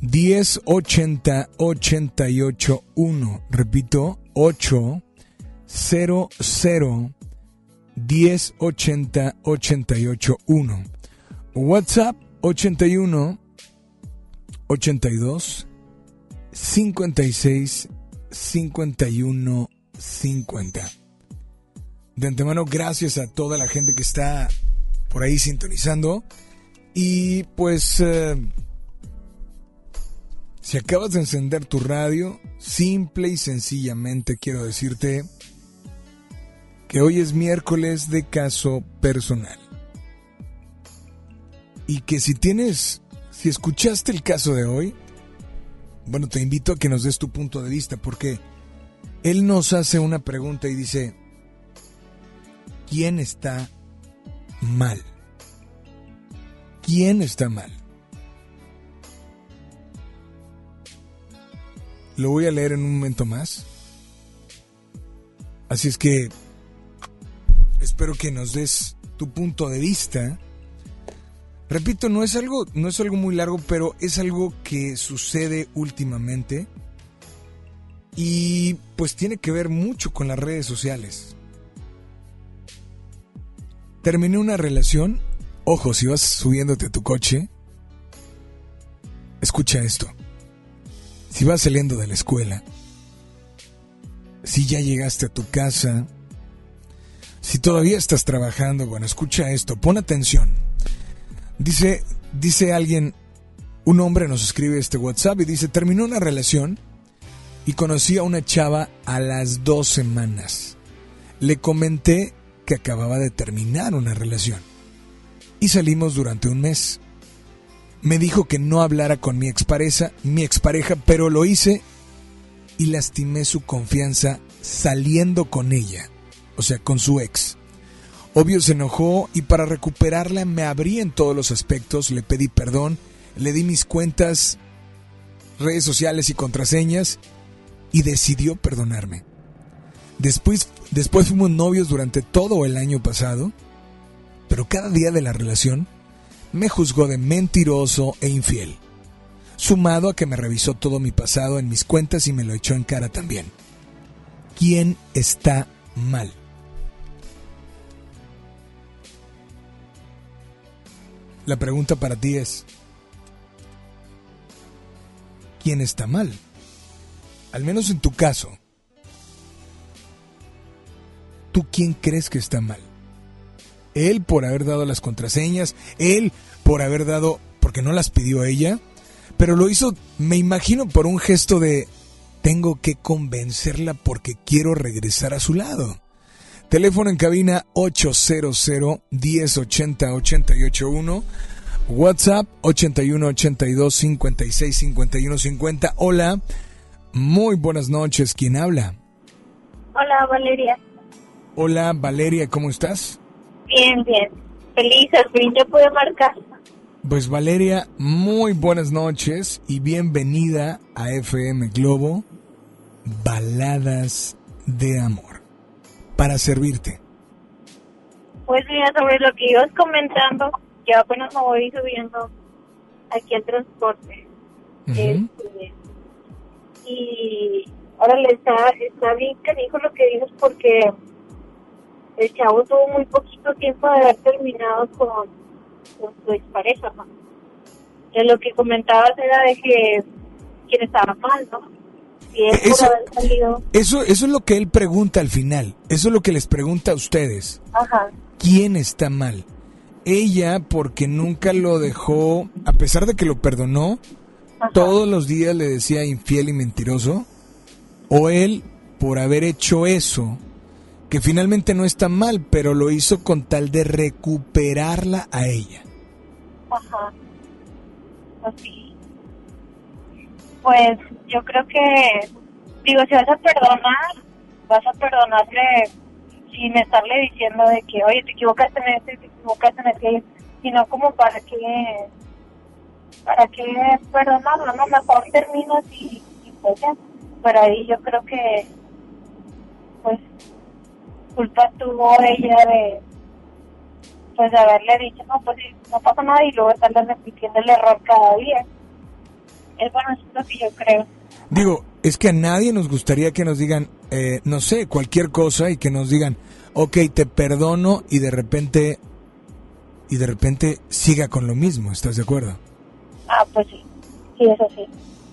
[SPEAKER 4] 1080 881. Repito, 800 1080 881. WhatsApp 81 82 56 51 50. De antemano, gracias a toda la gente que está por ahí sintonizando. Y pues, eh, si acabas de encender tu radio, simple y sencillamente quiero decirte que hoy es miércoles de caso personal. Y que si tienes, si escuchaste el caso de hoy, bueno, te invito a que nos des tu punto de vista, porque él nos hace una pregunta y dice, ¿quién está mal? ¿Quién está mal? Lo voy a leer en un momento más. Así es que espero que nos des tu punto de vista. Repito, no es algo, no es algo muy largo, pero es algo que sucede últimamente y pues tiene que ver mucho con las redes sociales. Terminé una relación. Ojo, si vas subiéndote a tu coche, escucha esto. Si vas saliendo de la escuela, si ya llegaste a tu casa, si todavía estás trabajando, bueno, escucha esto, pon atención. Dice, dice alguien, un hombre nos escribe este WhatsApp y dice, terminó una relación y conocí a una chava a las dos semanas. Le comenté que acababa de terminar una relación y salimos durante un mes. Me dijo que no hablara con mi expareja, mi expareja, pero lo hice y lastimé su confianza saliendo con ella, o sea, con su ex. Obvio se enojó y para recuperarla me abrí en todos los aspectos, le pedí perdón, le di mis cuentas, redes sociales y contraseñas y decidió perdonarme. Después, después fuimos novios durante todo el año pasado, pero cada día de la relación me juzgó de mentiroso e infiel, sumado a que me revisó todo mi pasado en mis cuentas y me lo echó en cara también. ¿Quién está mal? La pregunta para ti es, ¿quién está mal? Al menos en tu caso. ¿Tú quién crees que está mal? Él por haber dado las contraseñas, él por haber dado, porque no las pidió ella, pero lo hizo, me imagino, por un gesto de, tengo que convencerla porque quiero regresar a su lado. Teléfono en cabina 800 1080 881. WhatsApp 81 82 56 51 50. Hola, muy buenas noches. ¿Quién habla?
[SPEAKER 23] Hola, Valeria.
[SPEAKER 4] Hola, Valeria, ¿cómo estás?
[SPEAKER 23] Bien, bien. Feliz, al fin ya pude marcar.
[SPEAKER 4] Pues Valeria, muy buenas noches y bienvenida a FM Globo, Baladas de Amor, para servirte.
[SPEAKER 23] Pues mira, sobre lo que ibas comentando, que apenas me voy subiendo aquí al transporte. Este, y ahora le está, está bien que dijo lo que dices porque el chavo tuvo muy poquito tiempo de haber terminado con, con su expareja. ¿no? De lo que comentabas era de que quién estaba mal, ¿no?
[SPEAKER 4] Eso-
[SPEAKER 23] por haber salido.
[SPEAKER 4] Eso, eso es lo que él pregunta al final. Eso es lo que les pregunta a ustedes.
[SPEAKER 23] Ajá.
[SPEAKER 4] ¿Quién está mal? Ella porque nunca lo dejó, a pesar de que lo perdonó, todos los días le decía infiel y mentiroso. O él por haber hecho eso, que finalmente no está mal, pero lo hizo con tal de recuperarla a ella.
[SPEAKER 23] Ajá. Así. Pues yo creo que, digo, si vas a perdonar, vas a perdonarle sin estarle diciendo de que, oye, te equivocaste en este, te equivocaste en aquello, sino como para que, para que perdonarlo, ¿no? Mejor terminas y, y pues ya. Pero ahí yo creo que, pues, culpa tuvo ella de, pues de haberle dicho, no, pues no pasa nada y luego estarle repitiendo el error cada día. Es bueno, eso es lo que yo creo.
[SPEAKER 4] Digo, es que a nadie nos gustaría que nos digan, eh, no sé, cualquier cosa y que nos digan, ok, te perdono y de repente, y de repente siga con lo mismo, ¿estás de acuerdo?
[SPEAKER 23] Ah, pues sí, sí, eso sí.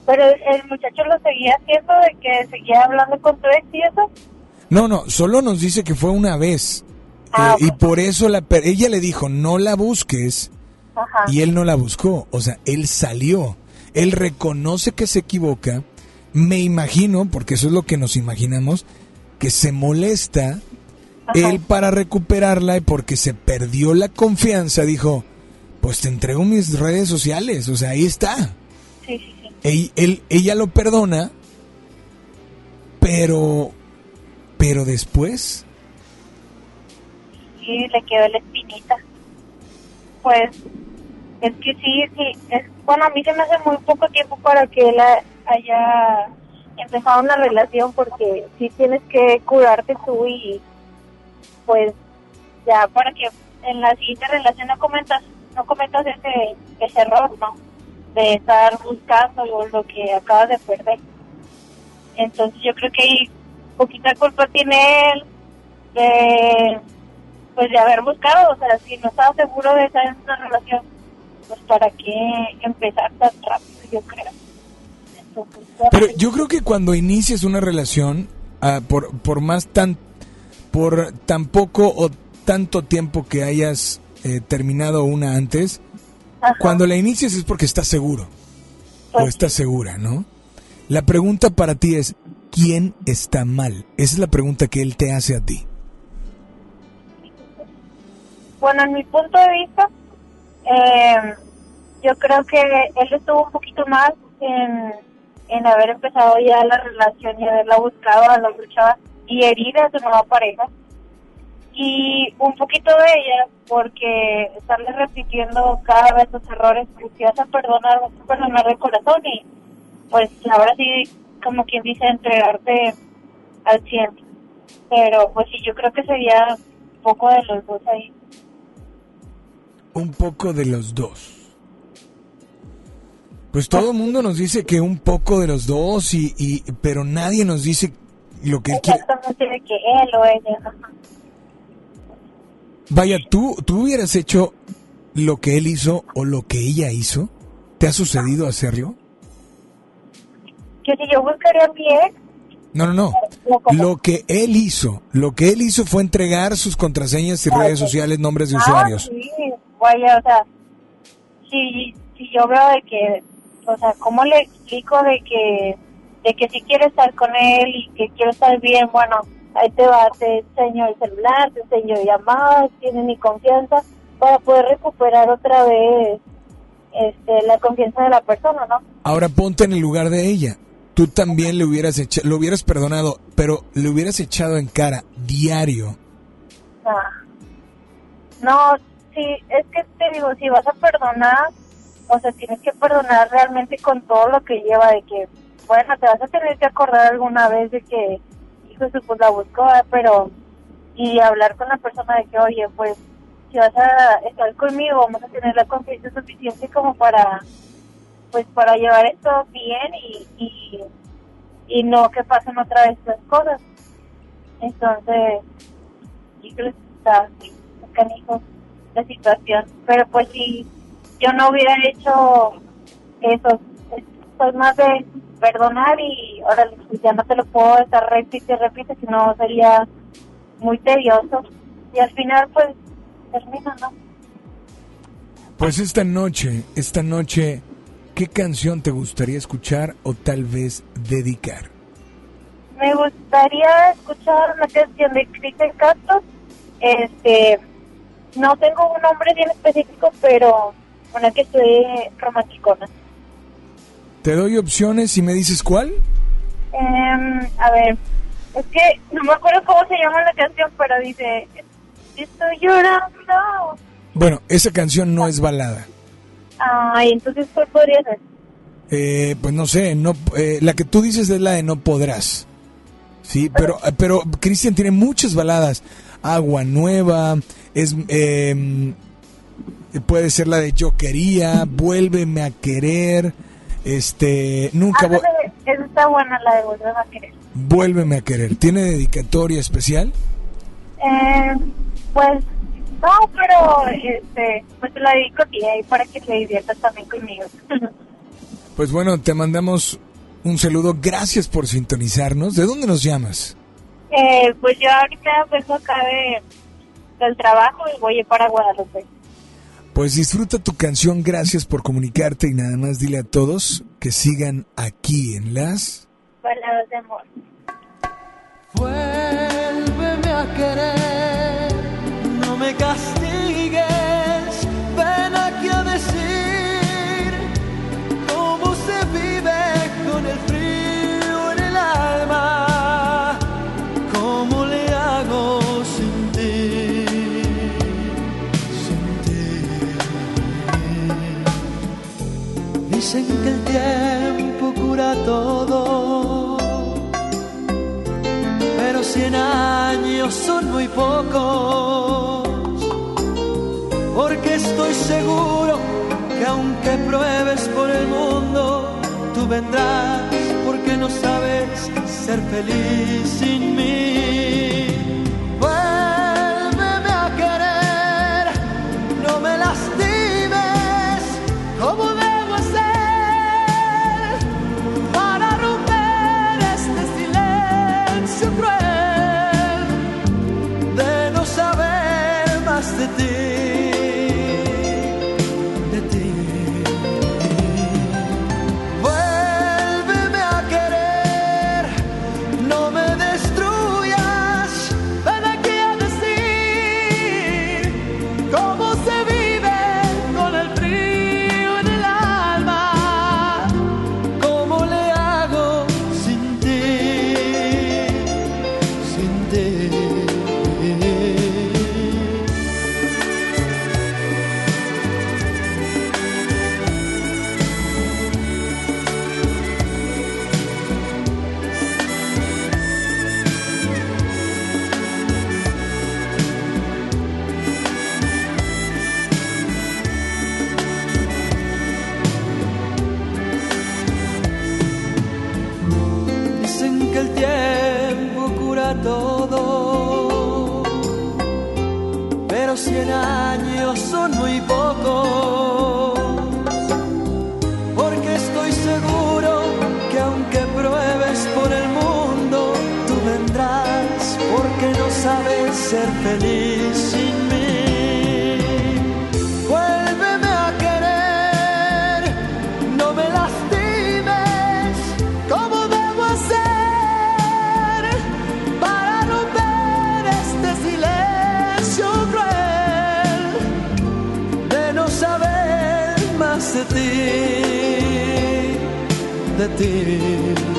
[SPEAKER 23] Pero el, el muchacho lo seguía haciendo de que seguía hablando con tu ex y eso.
[SPEAKER 4] No, no, solo nos dice que fue una vez.
[SPEAKER 23] Ah,
[SPEAKER 4] Eh, y por eso la, per- ella le dijo, no la busques.
[SPEAKER 23] Ajá.
[SPEAKER 4] Y él no la buscó. O sea, él salió. Él reconoce que se equivoca. Me imagino, porque eso es lo que nos imaginamos, que se molesta. Él para recuperarla y porque se perdió la confianza dijo, pues te entrego mis redes sociales. O sea, ahí está.
[SPEAKER 23] Sí, sí, sí.
[SPEAKER 4] Él- él- ella lo perdona, pero, pero después,
[SPEAKER 23] Sí, le quedó la espinita. Pues es que sí, sí. Es, bueno, a mí se me hace muy poco tiempo para que él ha- haya empezado una relación porque sí tienes que curarte tú y pues ya para que en la siguiente relación no cometas no cometas ese, ese error, ¿no? De estar buscando lo, lo que acabas de perder. Entonces yo creo que ahí poquita culpa tiene él de pues de haber buscado, o sea, si no estaba seguro de estar en una relación, pues para qué empezar tan rápido, yo creo. Entonces,
[SPEAKER 4] pero yo creo que cuando inicias una relación, ah, por, por más tan, por tan poco o tanto tiempo que hayas eh, terminado una antes, cuando la inicias es porque estás seguro o estás segura, ¿no? La pregunta para ti es, ¿quién está mal? Esa es la pregunta que él te hace a ti.
[SPEAKER 23] Bueno, en mi punto de vista, eh, yo creo que él estuvo un poquito más en, en haber empezado ya la relación y haberla buscado a la luchada y herir a su nueva pareja. Y un poquito de ella, porque estarle repitiendo cada vez los errores, que si vas a perdonar, vas a perdonar de corazón y pues ahora sí, como quien dice, entregarte al 100. Pero pues sí, yo creo que sería un poco de los dos ahí.
[SPEAKER 4] Un poco de los dos. Pues todo el mundo nos dice que un poco de los dos, y, y pero nadie nos dice lo que él quiere.
[SPEAKER 23] Exactamente que él o ella.
[SPEAKER 4] Vaya, ¿tú, ¿tú hubieras hecho lo que él hizo o lo que ella hizo? ¿Te ha sucedido hacerlo?
[SPEAKER 23] Que si yo buscaría a mi ex,
[SPEAKER 4] No, no, no. Lo que él hizo, lo que él hizo fue entregar sus contraseñas y redes sociales, nombres de
[SPEAKER 23] ah,
[SPEAKER 4] usuarios.
[SPEAKER 23] sí, vaya, o sea, si, si yo veo de que, o sea, ¿cómo le explico de que, de que si quiero estar con él y que quiero estar bien, bueno, ahí te va, te enseño el celular, te enseño llamadas, tienes mi confianza, para poder recuperar otra vez este, la confianza de la persona, ¿no?
[SPEAKER 4] Ahora ponte en el lugar de ella. Tú también le hubieras hecho, lo hubieras perdonado, pero le hubieras echado en cara diario.
[SPEAKER 23] Ah. No, sí, es que te digo, si vas a perdonar, o sea, tienes que perdonar realmente con todo lo que lleva de que, bueno, te vas a tener que acordar alguna vez de que, hijo, pues la buscó, ¿verdad? pero, y hablar con la persona de que, oye, pues, si vas a estar conmigo, vamos a tener la confianza suficiente como para, pues, para llevar esto bien y, y, y no que pasen otra vez las cosas. Entonces, yo creo que está canijo la situación. Pero pues si yo no hubiera hecho eso, es- soy más de perdonar y ahora pues, ya no te lo puedo estar repite y repite, sino sería muy tedioso. Y al final pues termina, ¿no?
[SPEAKER 4] Pues esta noche, esta noche, ¿qué canción te gustaría escuchar o tal vez dedicar?
[SPEAKER 23] Me gustaría escuchar una canción de Cristian Castro. Este, no tengo un nombre bien específico, pero una que estoy romanticona.
[SPEAKER 4] Te doy opciones y me dices cuál.
[SPEAKER 23] Em, a ver, es que no me acuerdo cómo se llama la canción, pero dice, estoy llorando.
[SPEAKER 4] Bueno, esa canción no es balada.
[SPEAKER 23] Ay, entonces, ¿cuál podría ser?
[SPEAKER 4] Eh, pues no sé, no, eh, la que tú dices es la de No Podrás. Sí, pero, pero Cristian tiene muchas baladas. Agua Nueva, es em, puede ser la de Yo quería, Vuélveme a querer, este, nunca
[SPEAKER 23] Ándale, esa está buena la de volver a querer.
[SPEAKER 4] Vuélveme a querer. ¿Tiene dedicatoria especial?
[SPEAKER 23] Eh, pues no, pero este, pues te la dedico a ti ahí para que te diviertas también conmigo.
[SPEAKER 4] Pues bueno, te mandamos un saludo. Gracias por sintonizarnos. ¿De dónde nos llamas?
[SPEAKER 23] eh, pues yo ahorita vengo acá de, del trabajo y voy para Guadalupe.
[SPEAKER 4] Pues disfruta tu canción. Gracias por comunicarte y nada más dile a todos que sigan aquí en las...
[SPEAKER 23] Baladas de amor.
[SPEAKER 24] Vuélveme a querer, me castigues, ven aquí a decir cómo se vive con el frío en el alma, cómo le hago sin ti, sin ti. Dicen que el tiempo cura todo pero cien años son muy pocos, porque estoy seguro que aunque pruebes por el mundo, tú vendrás, porque no sabes ser feliz sin mí. De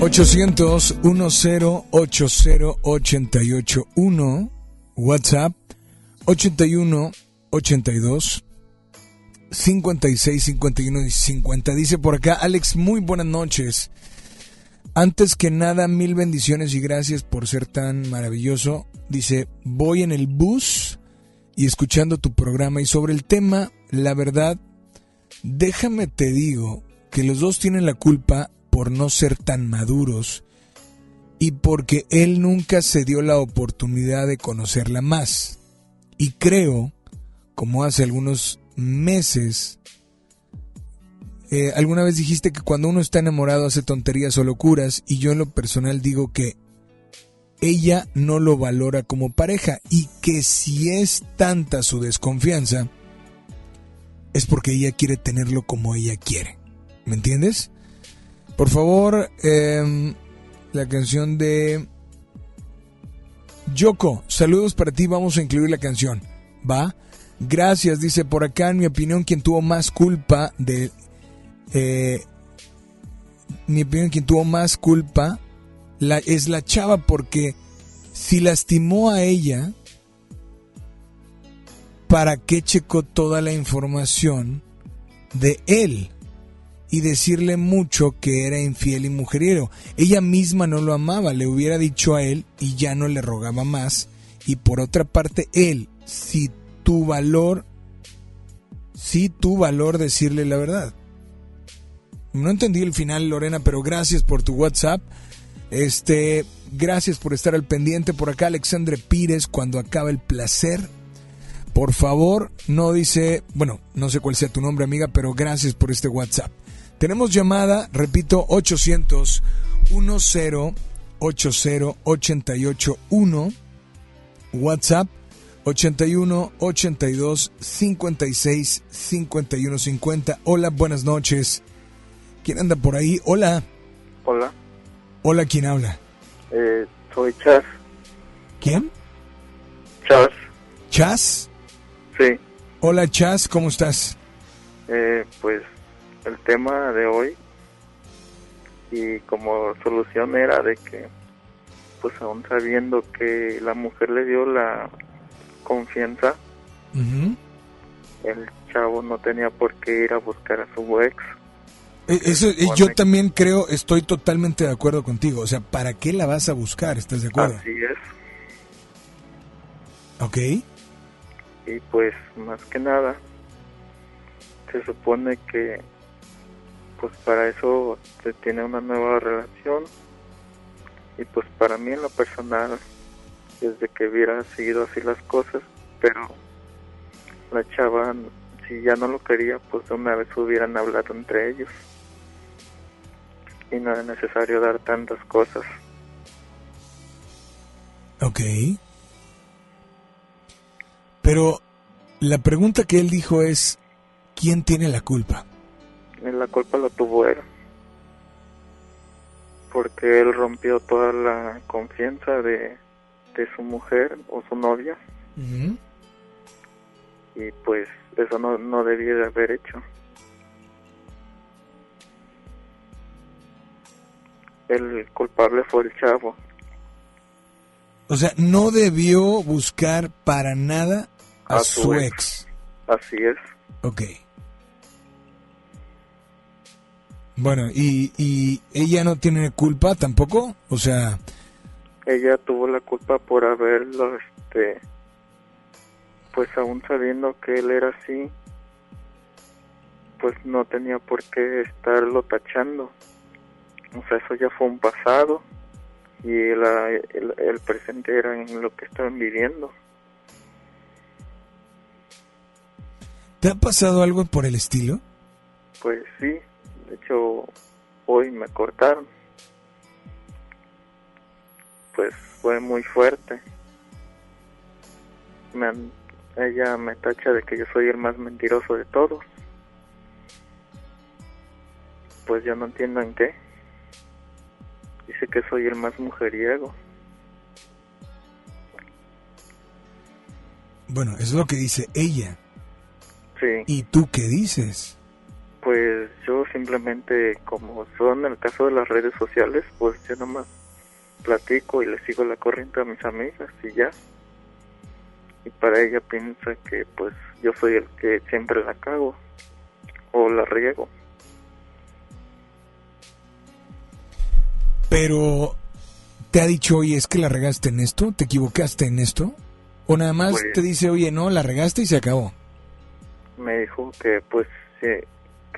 [SPEAKER 4] 800-1080-881, WhatsApp 81-82. 56, 51 y 50. Dice por acá, Alex, muy buenas noches. Antes que nada, mil bendiciones y gracias por ser tan maravilloso. Dice, voy en el bus y escuchando tu programa y sobre el tema, la verdad, déjame te digo que los dos tienen la culpa por no ser tan maduros y porque él nunca se dio la oportunidad de conocerla más. Y creo, como hace algunos meses, eh, alguna vez dijiste que cuando uno está enamorado hace tonterías o locuras y yo en lo personal digo que ella no lo valora como pareja y que si es tanta su desconfianza es porque ella quiere tenerlo como ella quiere. ¿Me entiendes? Por favor, eh, la canción de Yoko, saludos para ti, vamos a incluir la canción. ¿Va? Gracias, dice por acá, en mi opinión, quien tuvo más culpa de... Eh, mi opinión, quien tuvo más culpa la, es la chava porque si lastimó a ella, ¿para qué checó toda la información de él? Y decirle mucho que era infiel y mujeriero. Ella misma no lo amaba, le hubiera dicho a él y ya no le rogaba más. Y por otra parte, él, si tu valor, si tu valor decirle la verdad. No entendí el final, Lorena, pero gracias por tu WhatsApp. Este, gracias por estar al pendiente. Por acá, Alexandre Pires, cuando acaba el placer. Por favor, no dice, bueno, no sé cuál sea tu nombre, amiga, pero gracias por este WhatsApp. Tenemos llamada, repito, 800 10 80 881 WhatsApp 81 82 56 51 50. Hola, buenas noches. ¿Quién anda por ahí? Hola.
[SPEAKER 25] Hola,
[SPEAKER 4] Hola, ¿quién habla?
[SPEAKER 25] eh, soy Chas.
[SPEAKER 4] ¿Quién?
[SPEAKER 25] Chas,
[SPEAKER 4] ¿Chas?
[SPEAKER 25] sí.
[SPEAKER 4] Hola, Chas, ¿cómo estás?
[SPEAKER 25] Eh, pues el tema de hoy y como solución era de que, pues aún sabiendo que la mujer le dio la confianza, el chavo no tenía por qué ir a buscar a su ex.
[SPEAKER 4] Eh, Eso, yo también creo, estoy totalmente de acuerdo contigo. O sea, ¿para qué la vas a buscar? ¿Estás de acuerdo?
[SPEAKER 25] Así es.
[SPEAKER 4] Ok.
[SPEAKER 25] Y pues más que nada, se supone que pues para eso se tiene una nueva relación y pues para mí en lo personal desde que hubiera seguido así las cosas pero la chava si ya no lo quería pues de una vez hubieran hablado entre ellos y no era necesario dar tantas cosas
[SPEAKER 4] Ok. Pero la pregunta que él dijo es, ¿quién tiene la culpa?
[SPEAKER 25] La culpa la tuvo él porque él rompió toda la confianza de, de su mujer o su novia y pues eso no, no debía de haber hecho. El culpable fue el chavo.
[SPEAKER 4] O sea, no debió buscar para nada a, su ex.
[SPEAKER 25] ex. Así es.
[SPEAKER 4] Ok. Bueno, ¿y, ¿y ella no tiene culpa tampoco? O sea,
[SPEAKER 25] Ella tuvo la culpa por haberlo, este, pues aún sabiendo que él era así, pues no tenía por qué estarlo tachando. O sea, eso ya fue un pasado y la- el, el presente era en lo que estaban viviendo.
[SPEAKER 4] ¿te ha pasado algo por el estilo?
[SPEAKER 25] Pues sí, de hecho hoy me cortaron. Pues fue muy fuerte. Me han- ella me tacha de que yo soy el más mentiroso de todos. Pues yo no entiendo en qué. Dice que soy el más mujeriego.
[SPEAKER 4] Bueno, eso es lo que dice ella.
[SPEAKER 25] Sí.
[SPEAKER 4] ¿Y tú qué dices?
[SPEAKER 25] Pues yo simplemente, como son el caso de las redes sociales, pues yo nomás platico y le sigo la corriente a mis amigas y ya. Y para ella piensa que pues yo soy el que siempre la cago o la riego.
[SPEAKER 4] Pero, ¿te ha dicho, oye, es que la regaste en esto? ¿Te equivocaste en esto? ¿O nada más
[SPEAKER 25] Pues-
[SPEAKER 4] te dice, oye, no, la regaste y se acabó?
[SPEAKER 25] Me dijo que pues sí,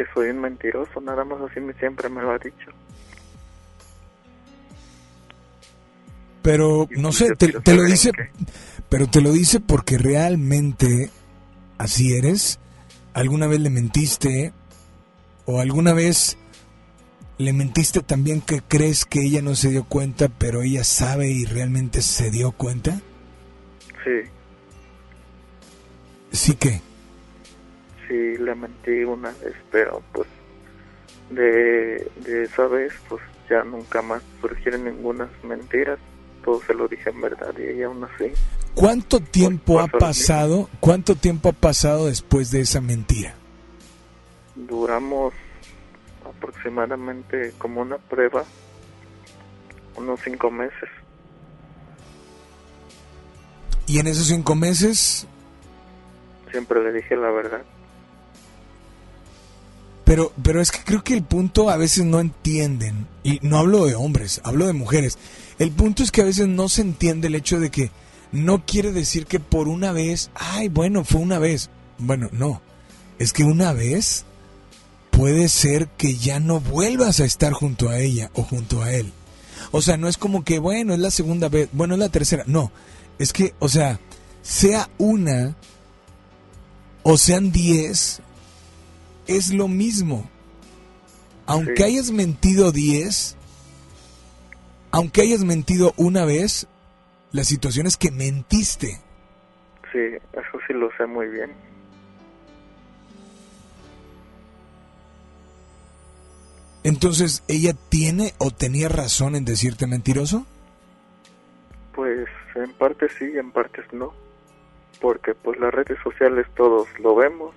[SPEAKER 25] que soy un mentiroso, nada más así me, siempre me lo ha dicho.
[SPEAKER 4] Pero, no sé, te, te lo dice, pero te lo dice porque realmente así eres. ¿Alguna vez le mentiste? ¿O alguna vez le mentiste también que crees que ella no se dio cuenta, pero ella sabe y realmente se dio cuenta?
[SPEAKER 25] Sí,
[SPEAKER 4] Sí que.
[SPEAKER 25] Sí le mentí una vez, pero pues de, de esa vez pues ya nunca más surgieron ninguna mentiras, todo se lo dije en verdad y ella aún así.
[SPEAKER 4] ¿Cuánto tiempo ha pasado? ¿Cuánto tiempo ha pasado después de esa mentira?
[SPEAKER 25] Duramos aproximadamente como una prueba, unos cinco meses.
[SPEAKER 4] Y en esos cinco meses,
[SPEAKER 25] Siempre le dije la verdad.
[SPEAKER 4] Pero, pero es que creo que el punto a veces no entienden, y no hablo de hombres, hablo de mujeres. El punto es que a veces no se entiende el hecho de que no quiere decir que por una vez, ay, bueno, fue una vez. Bueno, no. Es que una vez puede ser que ya no vuelvas a estar junto a ella o junto a él. O sea, no es como que, bueno, es la segunda vez, bueno, es la tercera. No, es que, o sea, sea una o sean diez, es lo mismo. Aunque
[SPEAKER 25] Sí.
[SPEAKER 4] hayas mentido diez, aunque hayas mentido una vez, la situación es que mentiste.
[SPEAKER 25] sí, eso sí lo sé muy bien.
[SPEAKER 4] Entonces, ¿ella tiene o tenía razón en decirte mentiroso?
[SPEAKER 25] Pues en parte sí, en partes no. Porque pues las redes sociales todos lo vemos.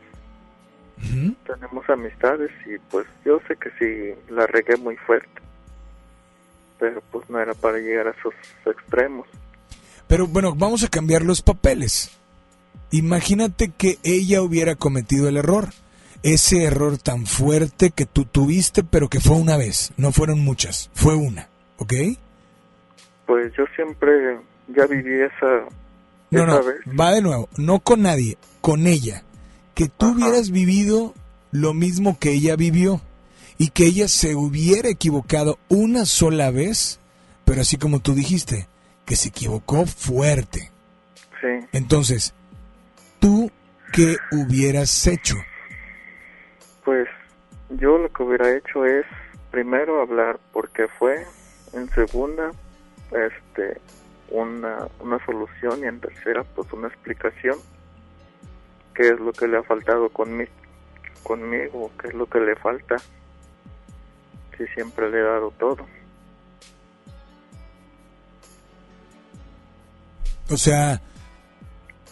[SPEAKER 25] Tenemos amistades y pues yo sé que sí la regué muy fuerte. Pero pues no era para llegar a esos extremos.
[SPEAKER 4] Pero bueno, vamos a cambiar los papeles. Imagínate que ella hubiera cometido el error. Ese error tan fuerte que tú tuviste, pero que fue una vez. No fueron muchas, fue una. ¿Ok?
[SPEAKER 25] Pues yo siempre ya viví esa,
[SPEAKER 4] No,
[SPEAKER 25] esa
[SPEAKER 4] no,
[SPEAKER 25] vez.
[SPEAKER 4] va de nuevo. No con nadie, con ella. Que tú hubieras vivido lo mismo que ella vivió. Y que ella se hubiera equivocado una sola vez, pero así como tú dijiste, que se equivocó fuerte.
[SPEAKER 25] Sí.
[SPEAKER 4] Entonces, ¿tú qué hubieras hecho?
[SPEAKER 25] Pues yo lo que hubiera hecho es primero hablar por qué fue, en segunda este una, una solución y en tercera pues una explicación qué es lo que le ha faltado conmi conmigo, qué es lo que le falta si siempre le he dado todo.
[SPEAKER 4] O sea,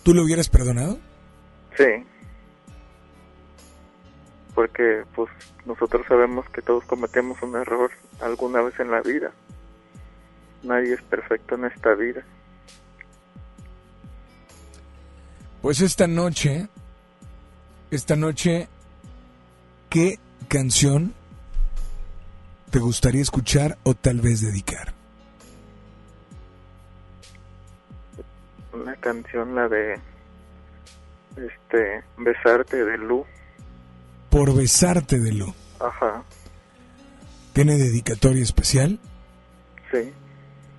[SPEAKER 4] ¿tú lo hubieras perdonado?
[SPEAKER 25] Sí. Porque pues nosotros sabemos que todos cometemos un error alguna vez en la vida. Nadie es perfecto en esta vida.
[SPEAKER 4] Pues esta noche, esta noche, ¿qué canción te gustaría escuchar o tal vez dedicar?
[SPEAKER 25] Una canción la de este besarte de Lu.
[SPEAKER 4] Por besarte de Lu.
[SPEAKER 25] Ajá.
[SPEAKER 4] ¿Tiene dedicatoria especial?
[SPEAKER 25] Sí.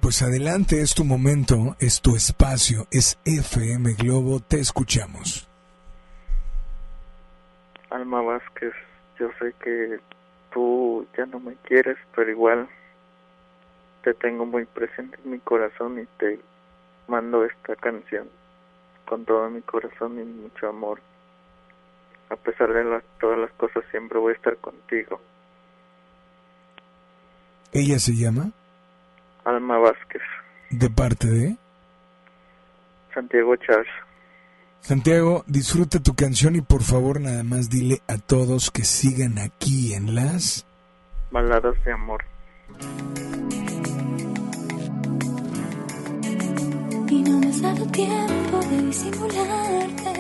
[SPEAKER 4] Pues adelante, es tu momento, es tu espacio, es FM Globo, te escuchamos.
[SPEAKER 25] Alma Vázquez, yo sé que tú ya no me quieres, pero igual te tengo muy presente en mi corazón y te mando esta canción con todo mi corazón y mucho amor. A pesar de las- todas las cosas, siempre voy a estar contigo.
[SPEAKER 4] Ella se llama
[SPEAKER 25] Alma Vázquez,
[SPEAKER 4] de parte de
[SPEAKER 25] Santiago Charles.
[SPEAKER 4] Santiago, disfruta tu canción y por favor nada más dile a todos que sigan aquí en las...
[SPEAKER 25] Baladas de amor.
[SPEAKER 5] Y no me has dado tiempo de disimularte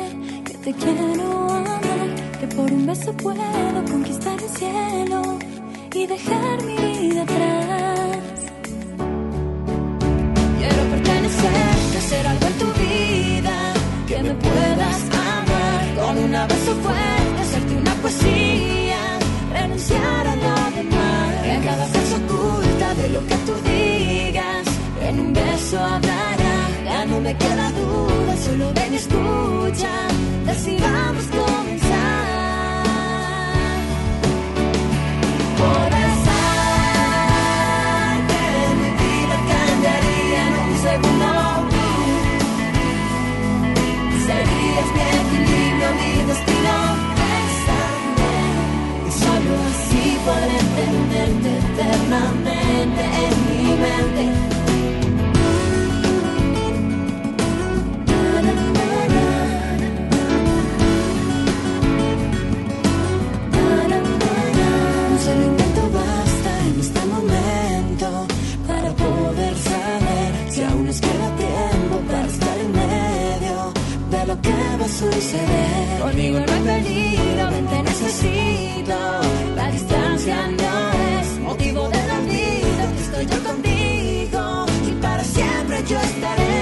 [SPEAKER 5] que te quiero amar, que por un beso puedo conquistar el cielo y dejar mi vida atrás. Abrazo fuerte, hacerte una poesía, renunciar a lo demás, que cada frase oculta de lo que tú digas, en un beso hablará, ya no me queda duda, solo ven y escucha, decidamos comenzar. Eternamente en mi mente. Un solo intento basta en este momento para poder saber si aún nos queda tiempo para estar en medio de lo que va a suceder. Conmigo no peligro, ven te necesito. La distancia no yo estaré.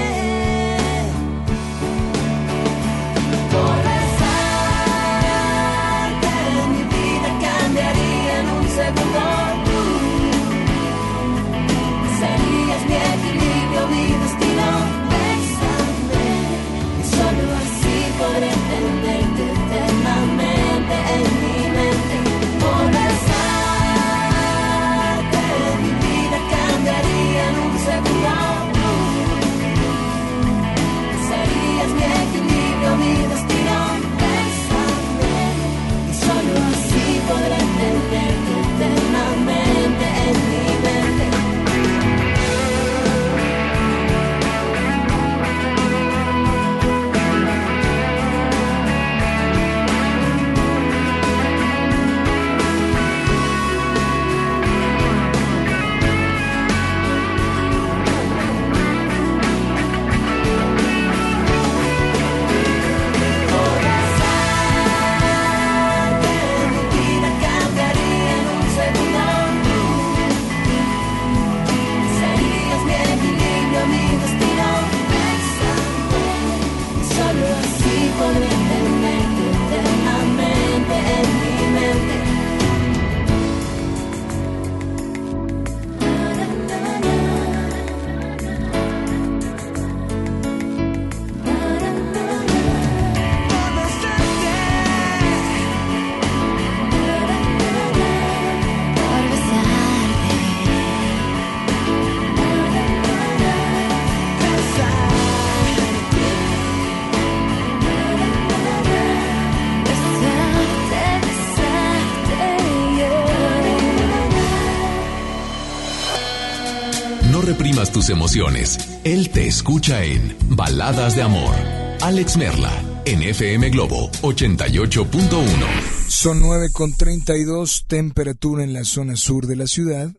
[SPEAKER 1] Tus emociones. Él te escucha en Baladas de Amor. Alex Merla, en FM Globo 88.1.
[SPEAKER 4] Son 9 con 32, temperatura en la zona sur de la ciudad.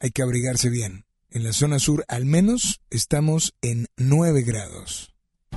[SPEAKER 4] Hay que abrigarse bien. En la zona sur al menos estamos en 9 grados.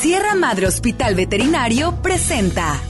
[SPEAKER 16] Sierra Madre Hospital Veterinario presenta.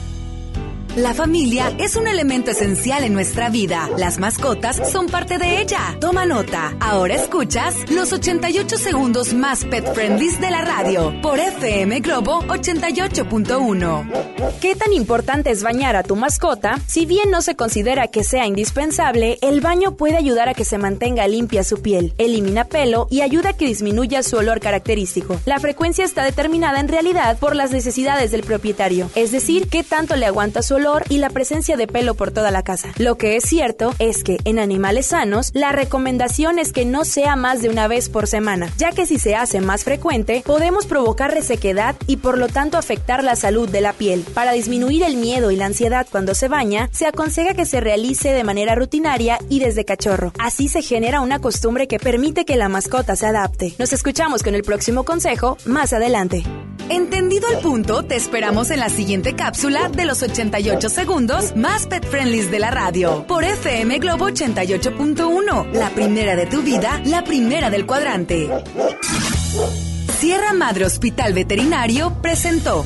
[SPEAKER 16] La familia es un elemento esencial en nuestra vida. Las mascotas son parte de ella. Toma nota. Ahora escuchas los 88 segundos más pet friendly de la radio por FM Globo 88.1.
[SPEAKER 26] ¿Qué tan importante es bañar a tu mascota? Si bien no se considera que sea indispensable, el baño puede ayudar a que se mantenga limpia su piel, elimina pelo y ayuda a que disminuya su olor característico. La frecuencia está determinada en realidad por las necesidades del propietario, es decir, qué tanto le aguanta su olor y la presencia de pelo por toda la casa. Lo que es cierto es que en animales sanos, la recomendación es que no sea más de una vez por semana, ya que si se hace más frecuente, podemos provocar resequedad y por lo tanto afectar la salud de la piel. Para disminuir el miedo y la ansiedad cuando se baña, se aconseja que se realice de manera rutinaria y desde cachorro. Así se genera una costumbre que permite que la mascota se adapte. Nos escuchamos con el próximo consejo más adelante.
[SPEAKER 16] Entendido el punto, te esperamos en la siguiente cápsula de los 88 segundos más pet friendly de la radio por FM Globo 88.1. La primera de tu vida, la primera del cuadrante. Sierra Madre Hospital Veterinario presentó.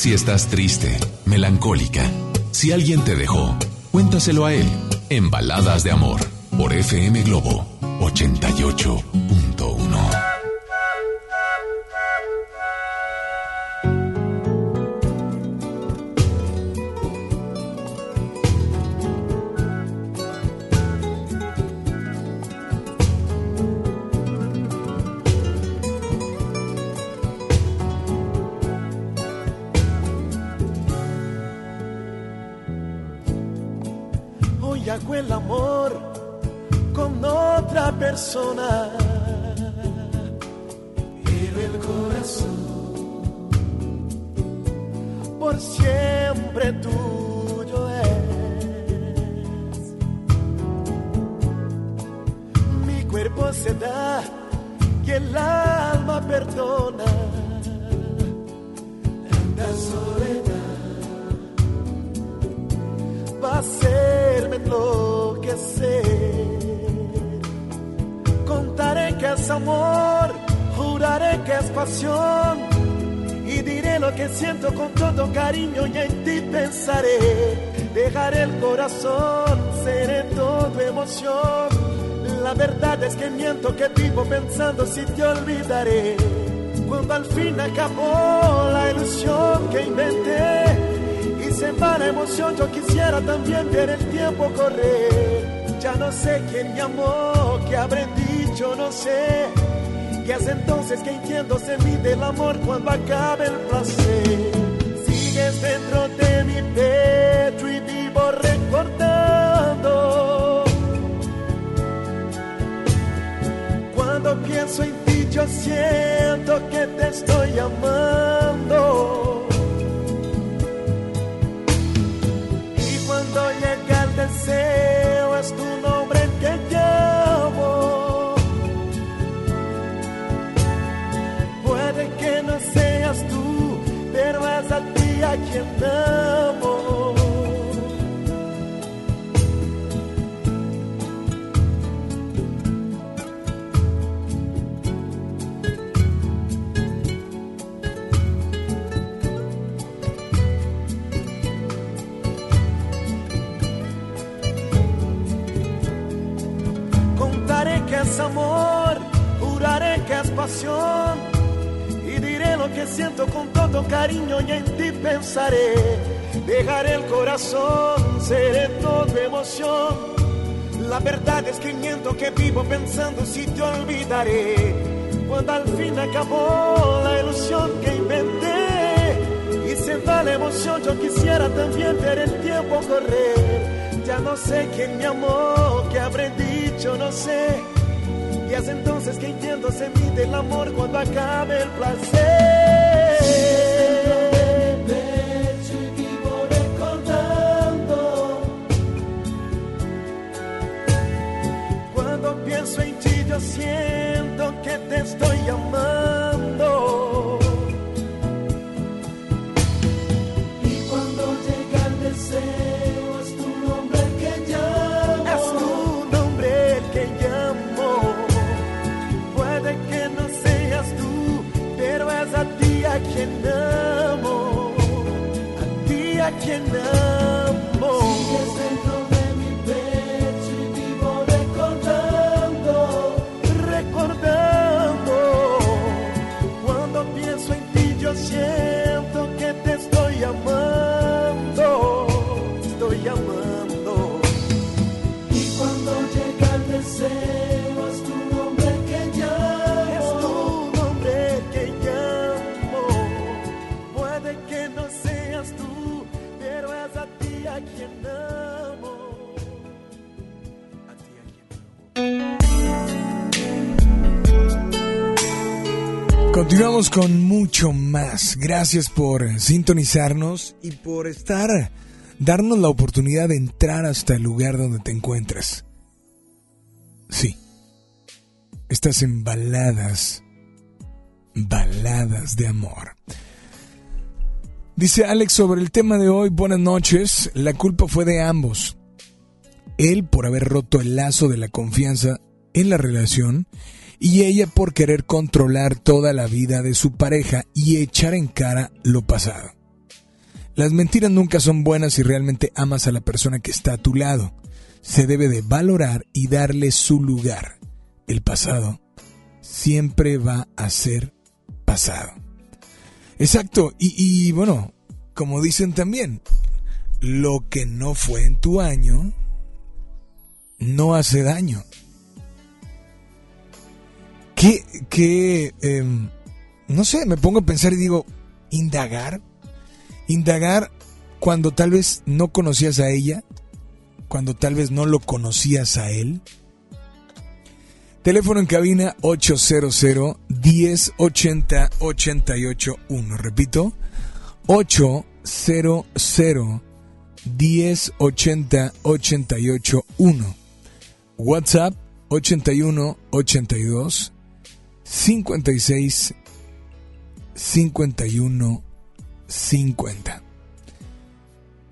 [SPEAKER 1] Si estás triste, melancólica, si alguien te dejó, cuéntaselo a él en Baladas de Amor por FM Globo 88.1.
[SPEAKER 17] persona. Miento que vivo pensando si te olvidaré. Cuando al fin acabó la ilusión que inventé y se va emoción, yo quisiera también ver el tiempo correr. Ya no sé quién me amó, qué habré dicho, no sé. Y es entonces que entiendo se mide el amor cuando acabe el placer. Sigues dentro de mi pecho y vivo recordando. Pienso en ti, yo siento que te estoy amando. Siento con todo cariño y en ti pensaré. Dejaré el corazón, seré todo emoción. La verdad es que miento que vivo pensando si te olvidaré. Cuando al fin acabó la ilusión que inventé y se va la emoción, yo quisiera también ver el tiempo correr. Ya no sé quién me amó, qué habré dicho, no sé. Y es entonces que entiendo se mide el amor cuando acabe el placer. Siento que te estoy amando.
[SPEAKER 4] Continuamos con mucho más. Gracias por sintonizarnos y por estar, darnos la oportunidad de entrar hasta el lugar donde te encuentras. Sí, estás en baladas, baladas de amor. Dice Alex sobre el tema de hoy, buenas noches, la culpa fue de ambos. Él por haber roto el lazo de la confianza en la relación y ella por querer controlar toda la vida de su pareja y echar en cara lo pasado. Las mentiras nunca son buenas si realmente amas a la persona que está a tu lado. Se debe de valorar y darle su lugar. El pasado siempre va a ser pasado. Exacto, y, y bueno, como dicen también, lo que no fue en tu año no hace daño. ¿Qué, qué, em, no sé, me pongo a pensar y digo, indagar, indagar cuando tal vez no conocías a ella, cuando tal vez no lo conocías a él. Teléfono en cabina 800 1080 881. Repito, 800 1080 881. WhatsApp 81 82 56 51 50.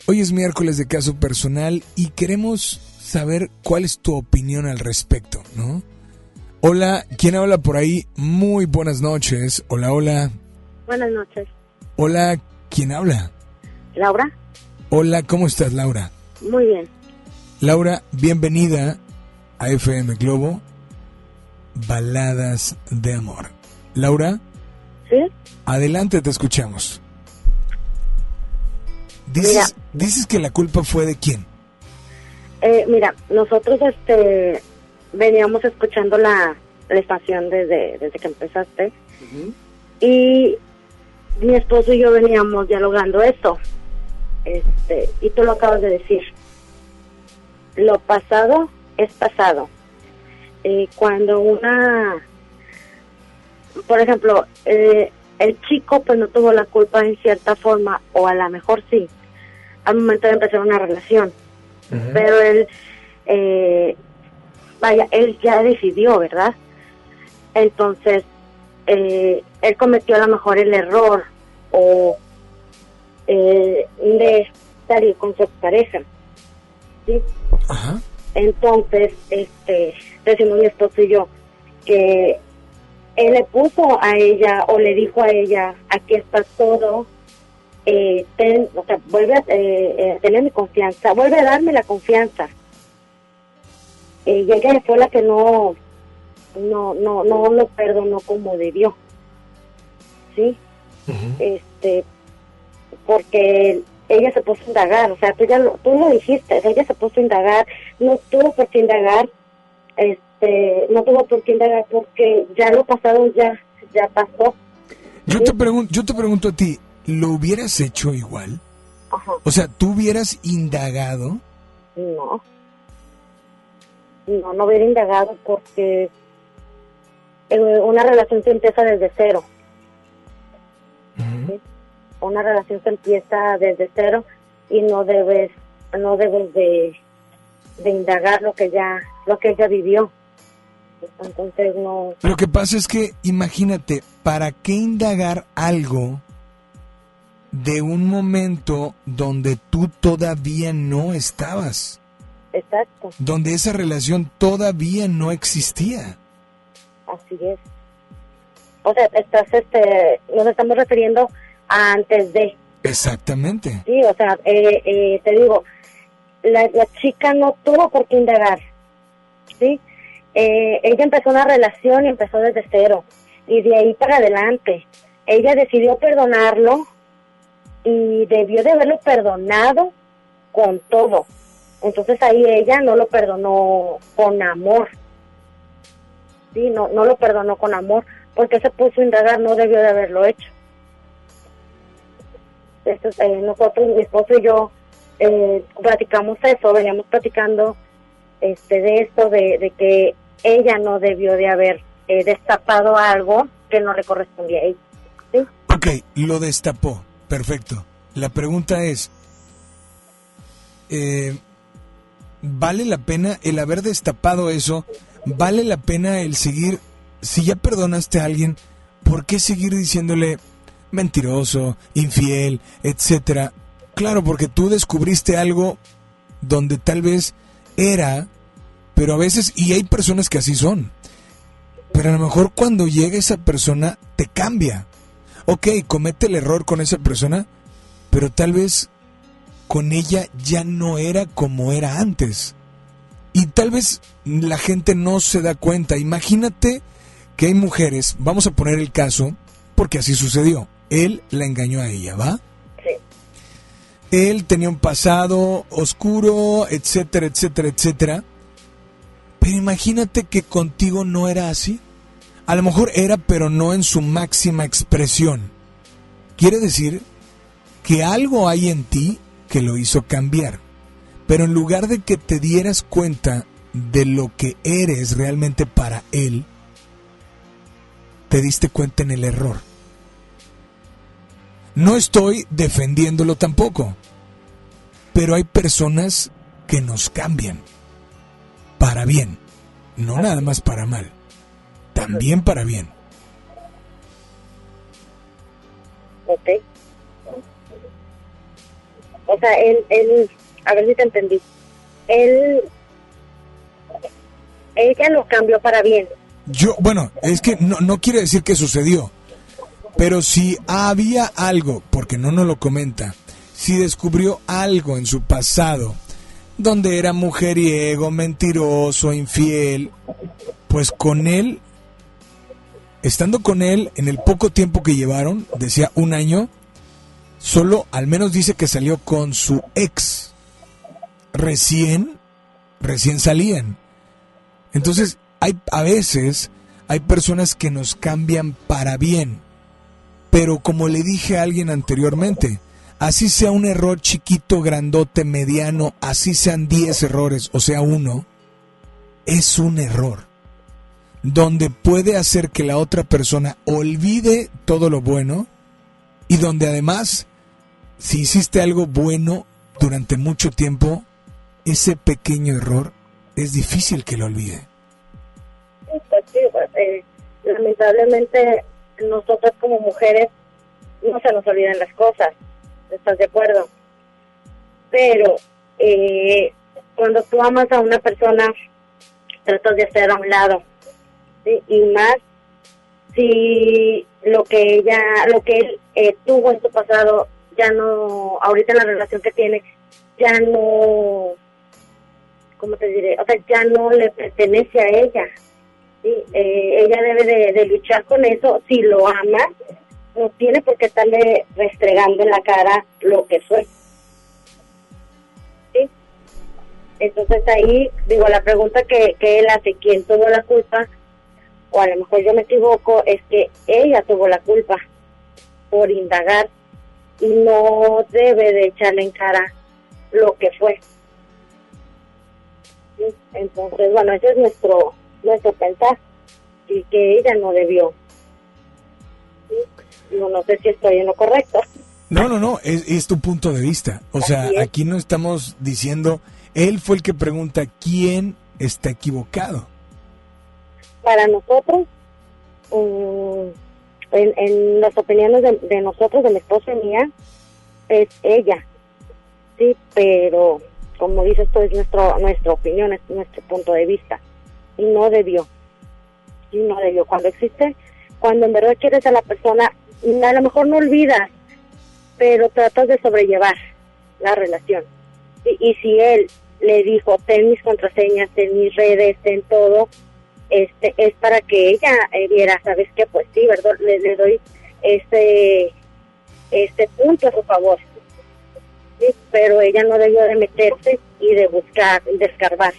[SPEAKER 4] Hoy es miércoles de caso personal y queremos saber cuál es tu opinión al respecto, ¿no? Hola, ¿quién habla por ahí? Muy buenas noches. Hola, hola.
[SPEAKER 27] Buenas noches.
[SPEAKER 4] Hola, ¿quién habla?
[SPEAKER 27] Laura.
[SPEAKER 4] Hola, ¿cómo estás, Laura?
[SPEAKER 27] Muy bien.
[SPEAKER 4] Laura, bienvenida a FM Globo Baladas de Amor. Laura.
[SPEAKER 27] ¿Sí?
[SPEAKER 4] Adelante, te escuchamos. Dices, dices que la culpa fue de quién?
[SPEAKER 27] Eh, mira, nosotros este veníamos escuchando la, la estación desde, desde que empezaste y mi esposo y yo veníamos dialogando esto. Este, y tú lo acabas de decir. Lo pasado es pasado. Eh, cuando una, por ejemplo, eh, el chico pues no tuvo la culpa en cierta forma, o a lo mejor sí, al momento de empezar una relación. Pero él, eh, vaya, él ya decidió, ¿verdad? Entonces, eh, él cometió a lo mejor el error o eh, de salir con su pareja. ¿sí? Entonces, este, decimos mi esposo y yo que él le puso a ella o le dijo a ella, aquí está todo, eh, ten, o sea, vuelve a eh, eh, tener mi confianza, vuelve a darme la confianza. Y ella fue la que no, no, no, no lo perdonó como debió. ¿Sí? Este, porque ella se puso a indagar, o sea, tú ya lo, tú lo dijiste, ella se puso a indagar, no tuvo por qué indagar, este, no tuvo por qué indagar porque ya lo pasado ya, ya pasó.
[SPEAKER 4] Yo te pregunto, yo te pregunto a ti, ¿lo hubieras hecho igual? O sea, ¿tú hubieras indagado?
[SPEAKER 27] No. No, no hubiera indagado porque eh, una relación se empieza desde cero. ¿sí? Una relación se empieza desde cero y no debes, no debes de, de indagar lo que ya, lo que ella vivió. Entonces no.
[SPEAKER 4] Lo que pasa es que, imagínate, ¿para qué indagar algo de un momento donde tú todavía no estabas?
[SPEAKER 27] Exacto.
[SPEAKER 4] Donde esa relación todavía no existía.
[SPEAKER 27] Así es. O sea, estás, este, nos estamos refiriendo antes de.
[SPEAKER 4] Exactamente.
[SPEAKER 27] Sí, o sea, eh, eh, te digo, la, la chica no tuvo por qué indagar, ¿sí? Eh, ella empezó una relación y empezó desde cero, y de ahí para adelante. Ella decidió perdonarlo y debió de haberlo perdonado con todo. Entonces ahí ella no lo perdonó con amor. Sí, no, no lo perdonó con amor, porque se puso a indagar, no debió de haberlo hecho. Eh, nosotros, mi esposo y yo, eh, platicamos eso, veníamos platicando este de esto, de, de que ella no debió de haber eh, destapado algo que no le correspondía a ella. ¿sí?
[SPEAKER 4] Ok, lo destapó. Perfecto. La pregunta es, eh, ¿vale la pena el haber destapado eso? ¿Vale la pena el seguir, si ya perdonaste a alguien, ¿por qué seguir diciéndole mentiroso, infiel, etcétera? Claro, porque tú descubriste algo donde tal vez era, pero a veces, y hay personas que así son, pero a lo mejor cuando llega esa persona te cambia. Ok, comete el error con esa persona, pero tal vez con ella ya no era como era antes. Y tal vez la gente no se da cuenta. Imagínate que hay mujeres, vamos a poner el caso, porque así sucedió. Él la engañó a ella, ¿va? Él tenía un pasado oscuro, etcétera, etcétera, etcétera. Pero imagínate que contigo no era así. A lo mejor era, pero no en su máxima expresión. Quiere decir que algo hay en ti que lo hizo cambiar. Pero en lugar de que te dieras cuenta de lo que eres realmente para él, te diste cuenta en el error. No estoy defendiéndolo tampoco, pero hay personas que nos cambian para bien, no nada más para mal, también para bien.
[SPEAKER 27] Ok. O sea, él, él, a ver si te entendí. Él, ella lo cambió para bien.
[SPEAKER 4] Yo, bueno, es que no, no quiere decir que sucedió, pero si había algo, porque no nos lo comenta, si descubrió algo en su pasado, donde era mujeriego, mentiroso, infiel, pues con él, estando con él en el poco tiempo que llevaron, decía un año, solo al menos dice que salió con su ex. Recién, recién salían. Entonces, hay a veces hay personas que nos cambian para bien. Pero como le dije a alguien anteriormente, así sea un error chiquito, grandote, mediano, así sean 10 errores, o sea, uno, es un error. Donde puede hacer que la otra persona olvide todo lo bueno y donde además, si hiciste algo bueno durante mucho tiempo, ese pequeño error es difícil que lo olvide.
[SPEAKER 27] Sí, pues sí, pues, eh, lamentablemente nosotras como mujeres no se nos olvidan las cosas, ¿estás de acuerdo? Pero eh, cuando tú amas a una persona, tratas de hacer a un lado, y más si lo que ella, lo que él eh, tuvo en su pasado, ya no, ahorita en la relación que tiene, ya no, ¿cómo te diré? O sea, ya no le pertenece a ella. ¿Sí? Eh, ella debe de, luchar con eso. Si lo ama, no tiene por qué estarle restregando en la cara lo que fue. ¿Sí? Entonces ahí, digo, la pregunta que, que él hace, ¿quién tuvo la culpa? O a lo mejor yo me equivoco, es que ella tuvo la culpa por indagar y no debe de echarle en cara lo que fue. Entonces, bueno, ese es nuestro nuestro pensar y que ella no debió. ¿Sí? No, no sé si estoy en lo correcto.
[SPEAKER 4] No, no, no, es, es tu punto de vista. O sea,
[SPEAKER 27] es.
[SPEAKER 4] aquí no estamos diciendo, él fue el que pregunta quién está equivocado.
[SPEAKER 27] Para nosotros, mm, en, en las opiniones de, de nosotros, de mi esposo y mía, es ella. Sí, pero como dices tú, es nuestro, nuestra opinión, es nuestro punto de vista. Y no debió. Y no debió. Cuando existe, cuando en verdad quieres a la persona, a lo mejor no olvidas, pero tratas de sobrellevar la relación. Y, y si él le dijo, ten mis contraseñas, ten mis redes, ten todo, este es para que ella eh, viera, ¿sabes qué? Pues sí, ¿verdad? Le, doy este, este punto a su favor. Sí, pero ella no debió de meterse y de buscar de escarbar.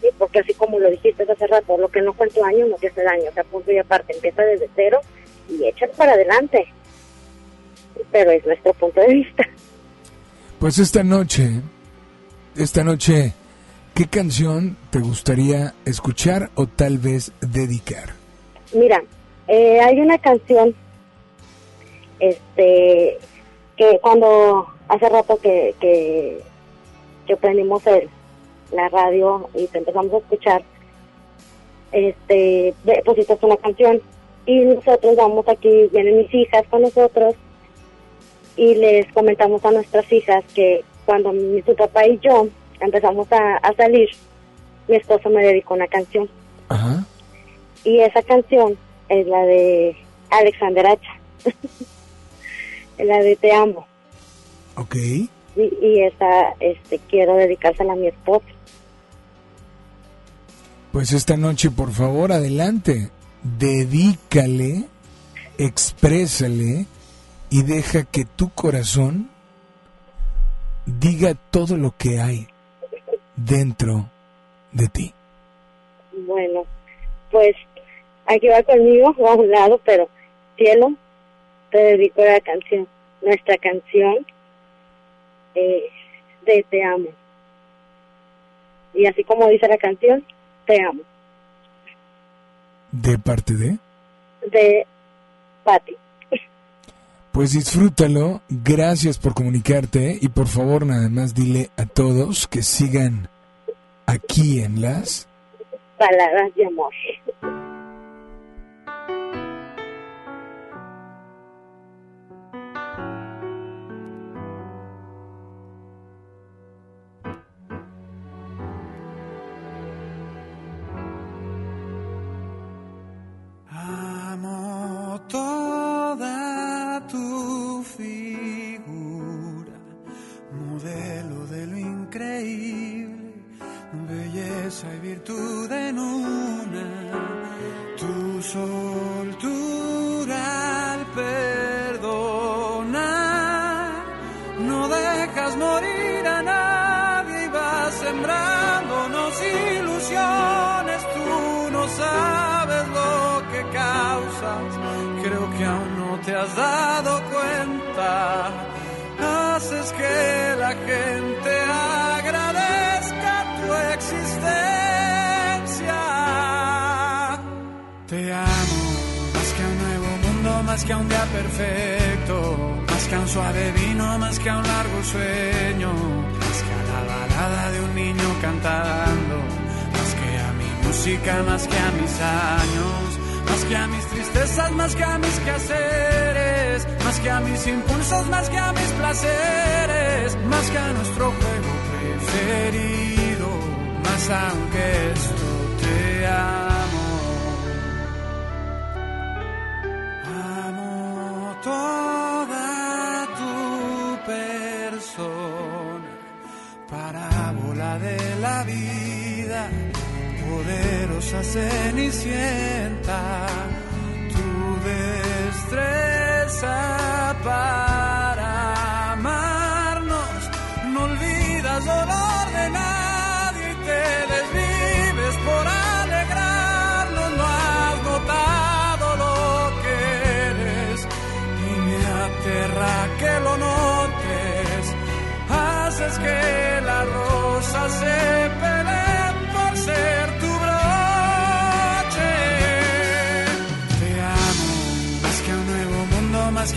[SPEAKER 27] Sí, porque así como lo dijiste hace rato, lo que no fue en tu año no te hace daño, o sea, punto y aparte, empieza desde cero y échate para adelante. Pero es nuestro punto de vista.
[SPEAKER 4] Pues esta noche, esta noche, ¿qué canción te gustaría escuchar o tal vez dedicar?
[SPEAKER 27] Mira, Eh, hay una canción, este, que cuando hace rato que, que, que prendimos el, la radio y te empezamos a escuchar, este, ve- pusiste una canción y nosotros vamos aquí, vienen mis hijas con nosotros y les comentamos a nuestras hijas que cuando mi, su papá y yo empezamos a, a salir, mi esposo me dedicó una canción
[SPEAKER 4] Ajá.
[SPEAKER 27] y esa canción es la de Alexander Hacha, la de Te amo
[SPEAKER 4] Ok.
[SPEAKER 27] y, y esa este quiero dedicársela a mi esposo.
[SPEAKER 4] Pues esta noche, por favor, adelante. Dedícale, exprésale y deja que tu corazón diga todo lo que hay dentro de ti.
[SPEAKER 27] Bueno, pues aquí va conmigo, va a un lado, pero cielo, te dedico la canción, nuestra canción eh, de Te amo. Y así como dice la canción, Te amo,
[SPEAKER 4] ¿De parte de?
[SPEAKER 27] de Patti.
[SPEAKER 4] Pues disfrútalo, gracias por comunicarte y por favor nada más dile a todos que sigan aquí en las...
[SPEAKER 27] Baladas de amor.
[SPEAKER 24] Más que a mis años, más que a mis tristezas, más que a mis quehaceres, más que a mis impulsos, más que a mis placeres, más que a nuestro juego preferido, más aunque esto cenicienta, tu destreza para amarnos, no olvidas dolor de nadie y te desvives por alegrarnos, no has notado lo que eres y me aterra que lo notes, haces que la rosa se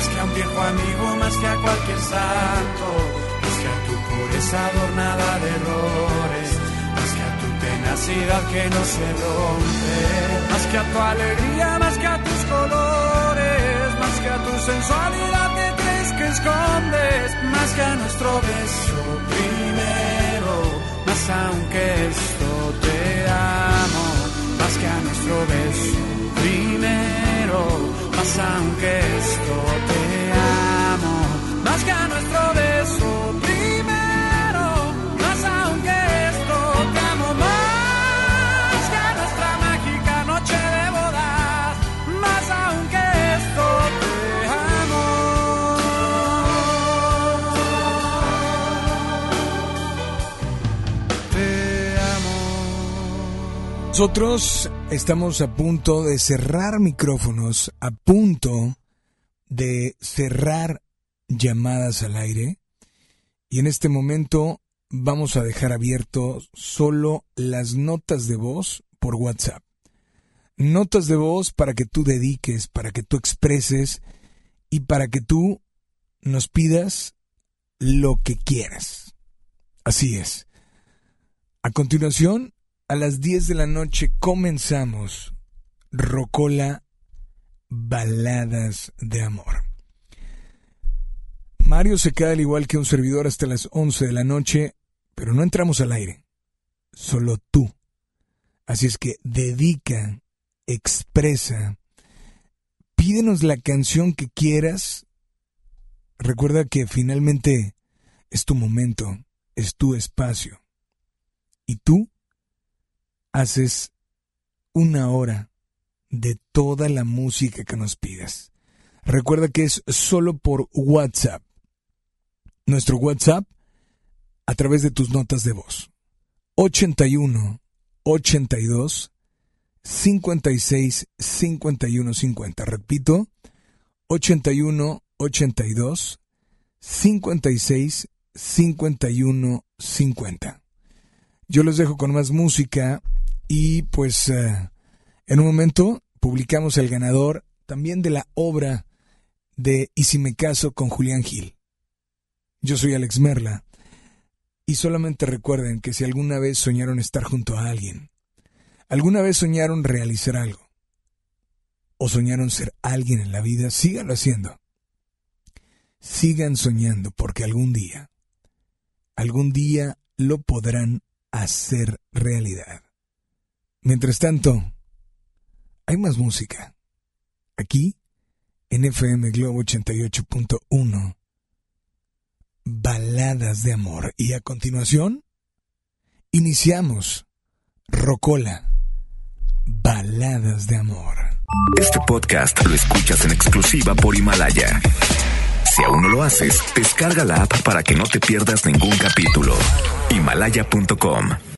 [SPEAKER 24] más que a un viejo amigo, más que a cualquier santo, más que a tu pureza adornada de errores, más que a tu tenacidad que no se rompe, más que a tu alegría, más que a tus colores, más que a tu sensualidad que crees que escondes, más que a nuestro beso primero, más aunque esto te amo, más que a nuestro beso primero, mas aunque esto te amo, más que a nuestro beso primero, más aunque esto te amo más que a nuestra mágica noche de bodas, más aunque esto te amo. Te amo.
[SPEAKER 4] Nosotros estamos a punto de cerrar micrófonos, a punto de cerrar llamadas al aire. Y en este momento vamos a dejar abierto solo las notas de voz por WhatsApp. Notas de voz para que tú dediques, para que tú expreses y para que tú nos pidas lo que quieras. Así es. A continuación, a las 10 de la noche comenzamos Rocola Baladas de Amor. Mario se queda al igual que un servidor hasta las 11 de la noche, pero no entramos al aire. Solo tú. Así es que dedica, expresa, pídenos la canción que quieras. Recuerda que finalmente es tu momento, es tu espacio. Y tú haces una hora de toda la música que nos pidas. Recuerda que es solo por WhatsApp. Nuestro WhatsApp a través de tus notas de voz. 81 82 56 51 50. Repito, 81 82 56 51 50. Yo los dejo con más música y pues eh, en un momento publicamos el ganador también de la obra de Y si me caso con Julián Gil. Yo soy Alex Merla y solamente recuerden que si alguna vez soñaron estar junto a alguien, alguna vez soñaron realizar algo o soñaron ser alguien en la vida, síganlo haciendo. Sigan soñando porque algún día, algún día lo podrán hacer realidad. Mientras tanto, hay más música. Aquí, en FM Globo 88.1, baladas de amor. Y a continuación, iniciamos Rocola, baladas de amor.
[SPEAKER 28] Este podcast lo escuchas en exclusiva por Himalaya. Si aún no lo haces, descarga la app para que no te pierdas ningún capítulo. Himalaya.com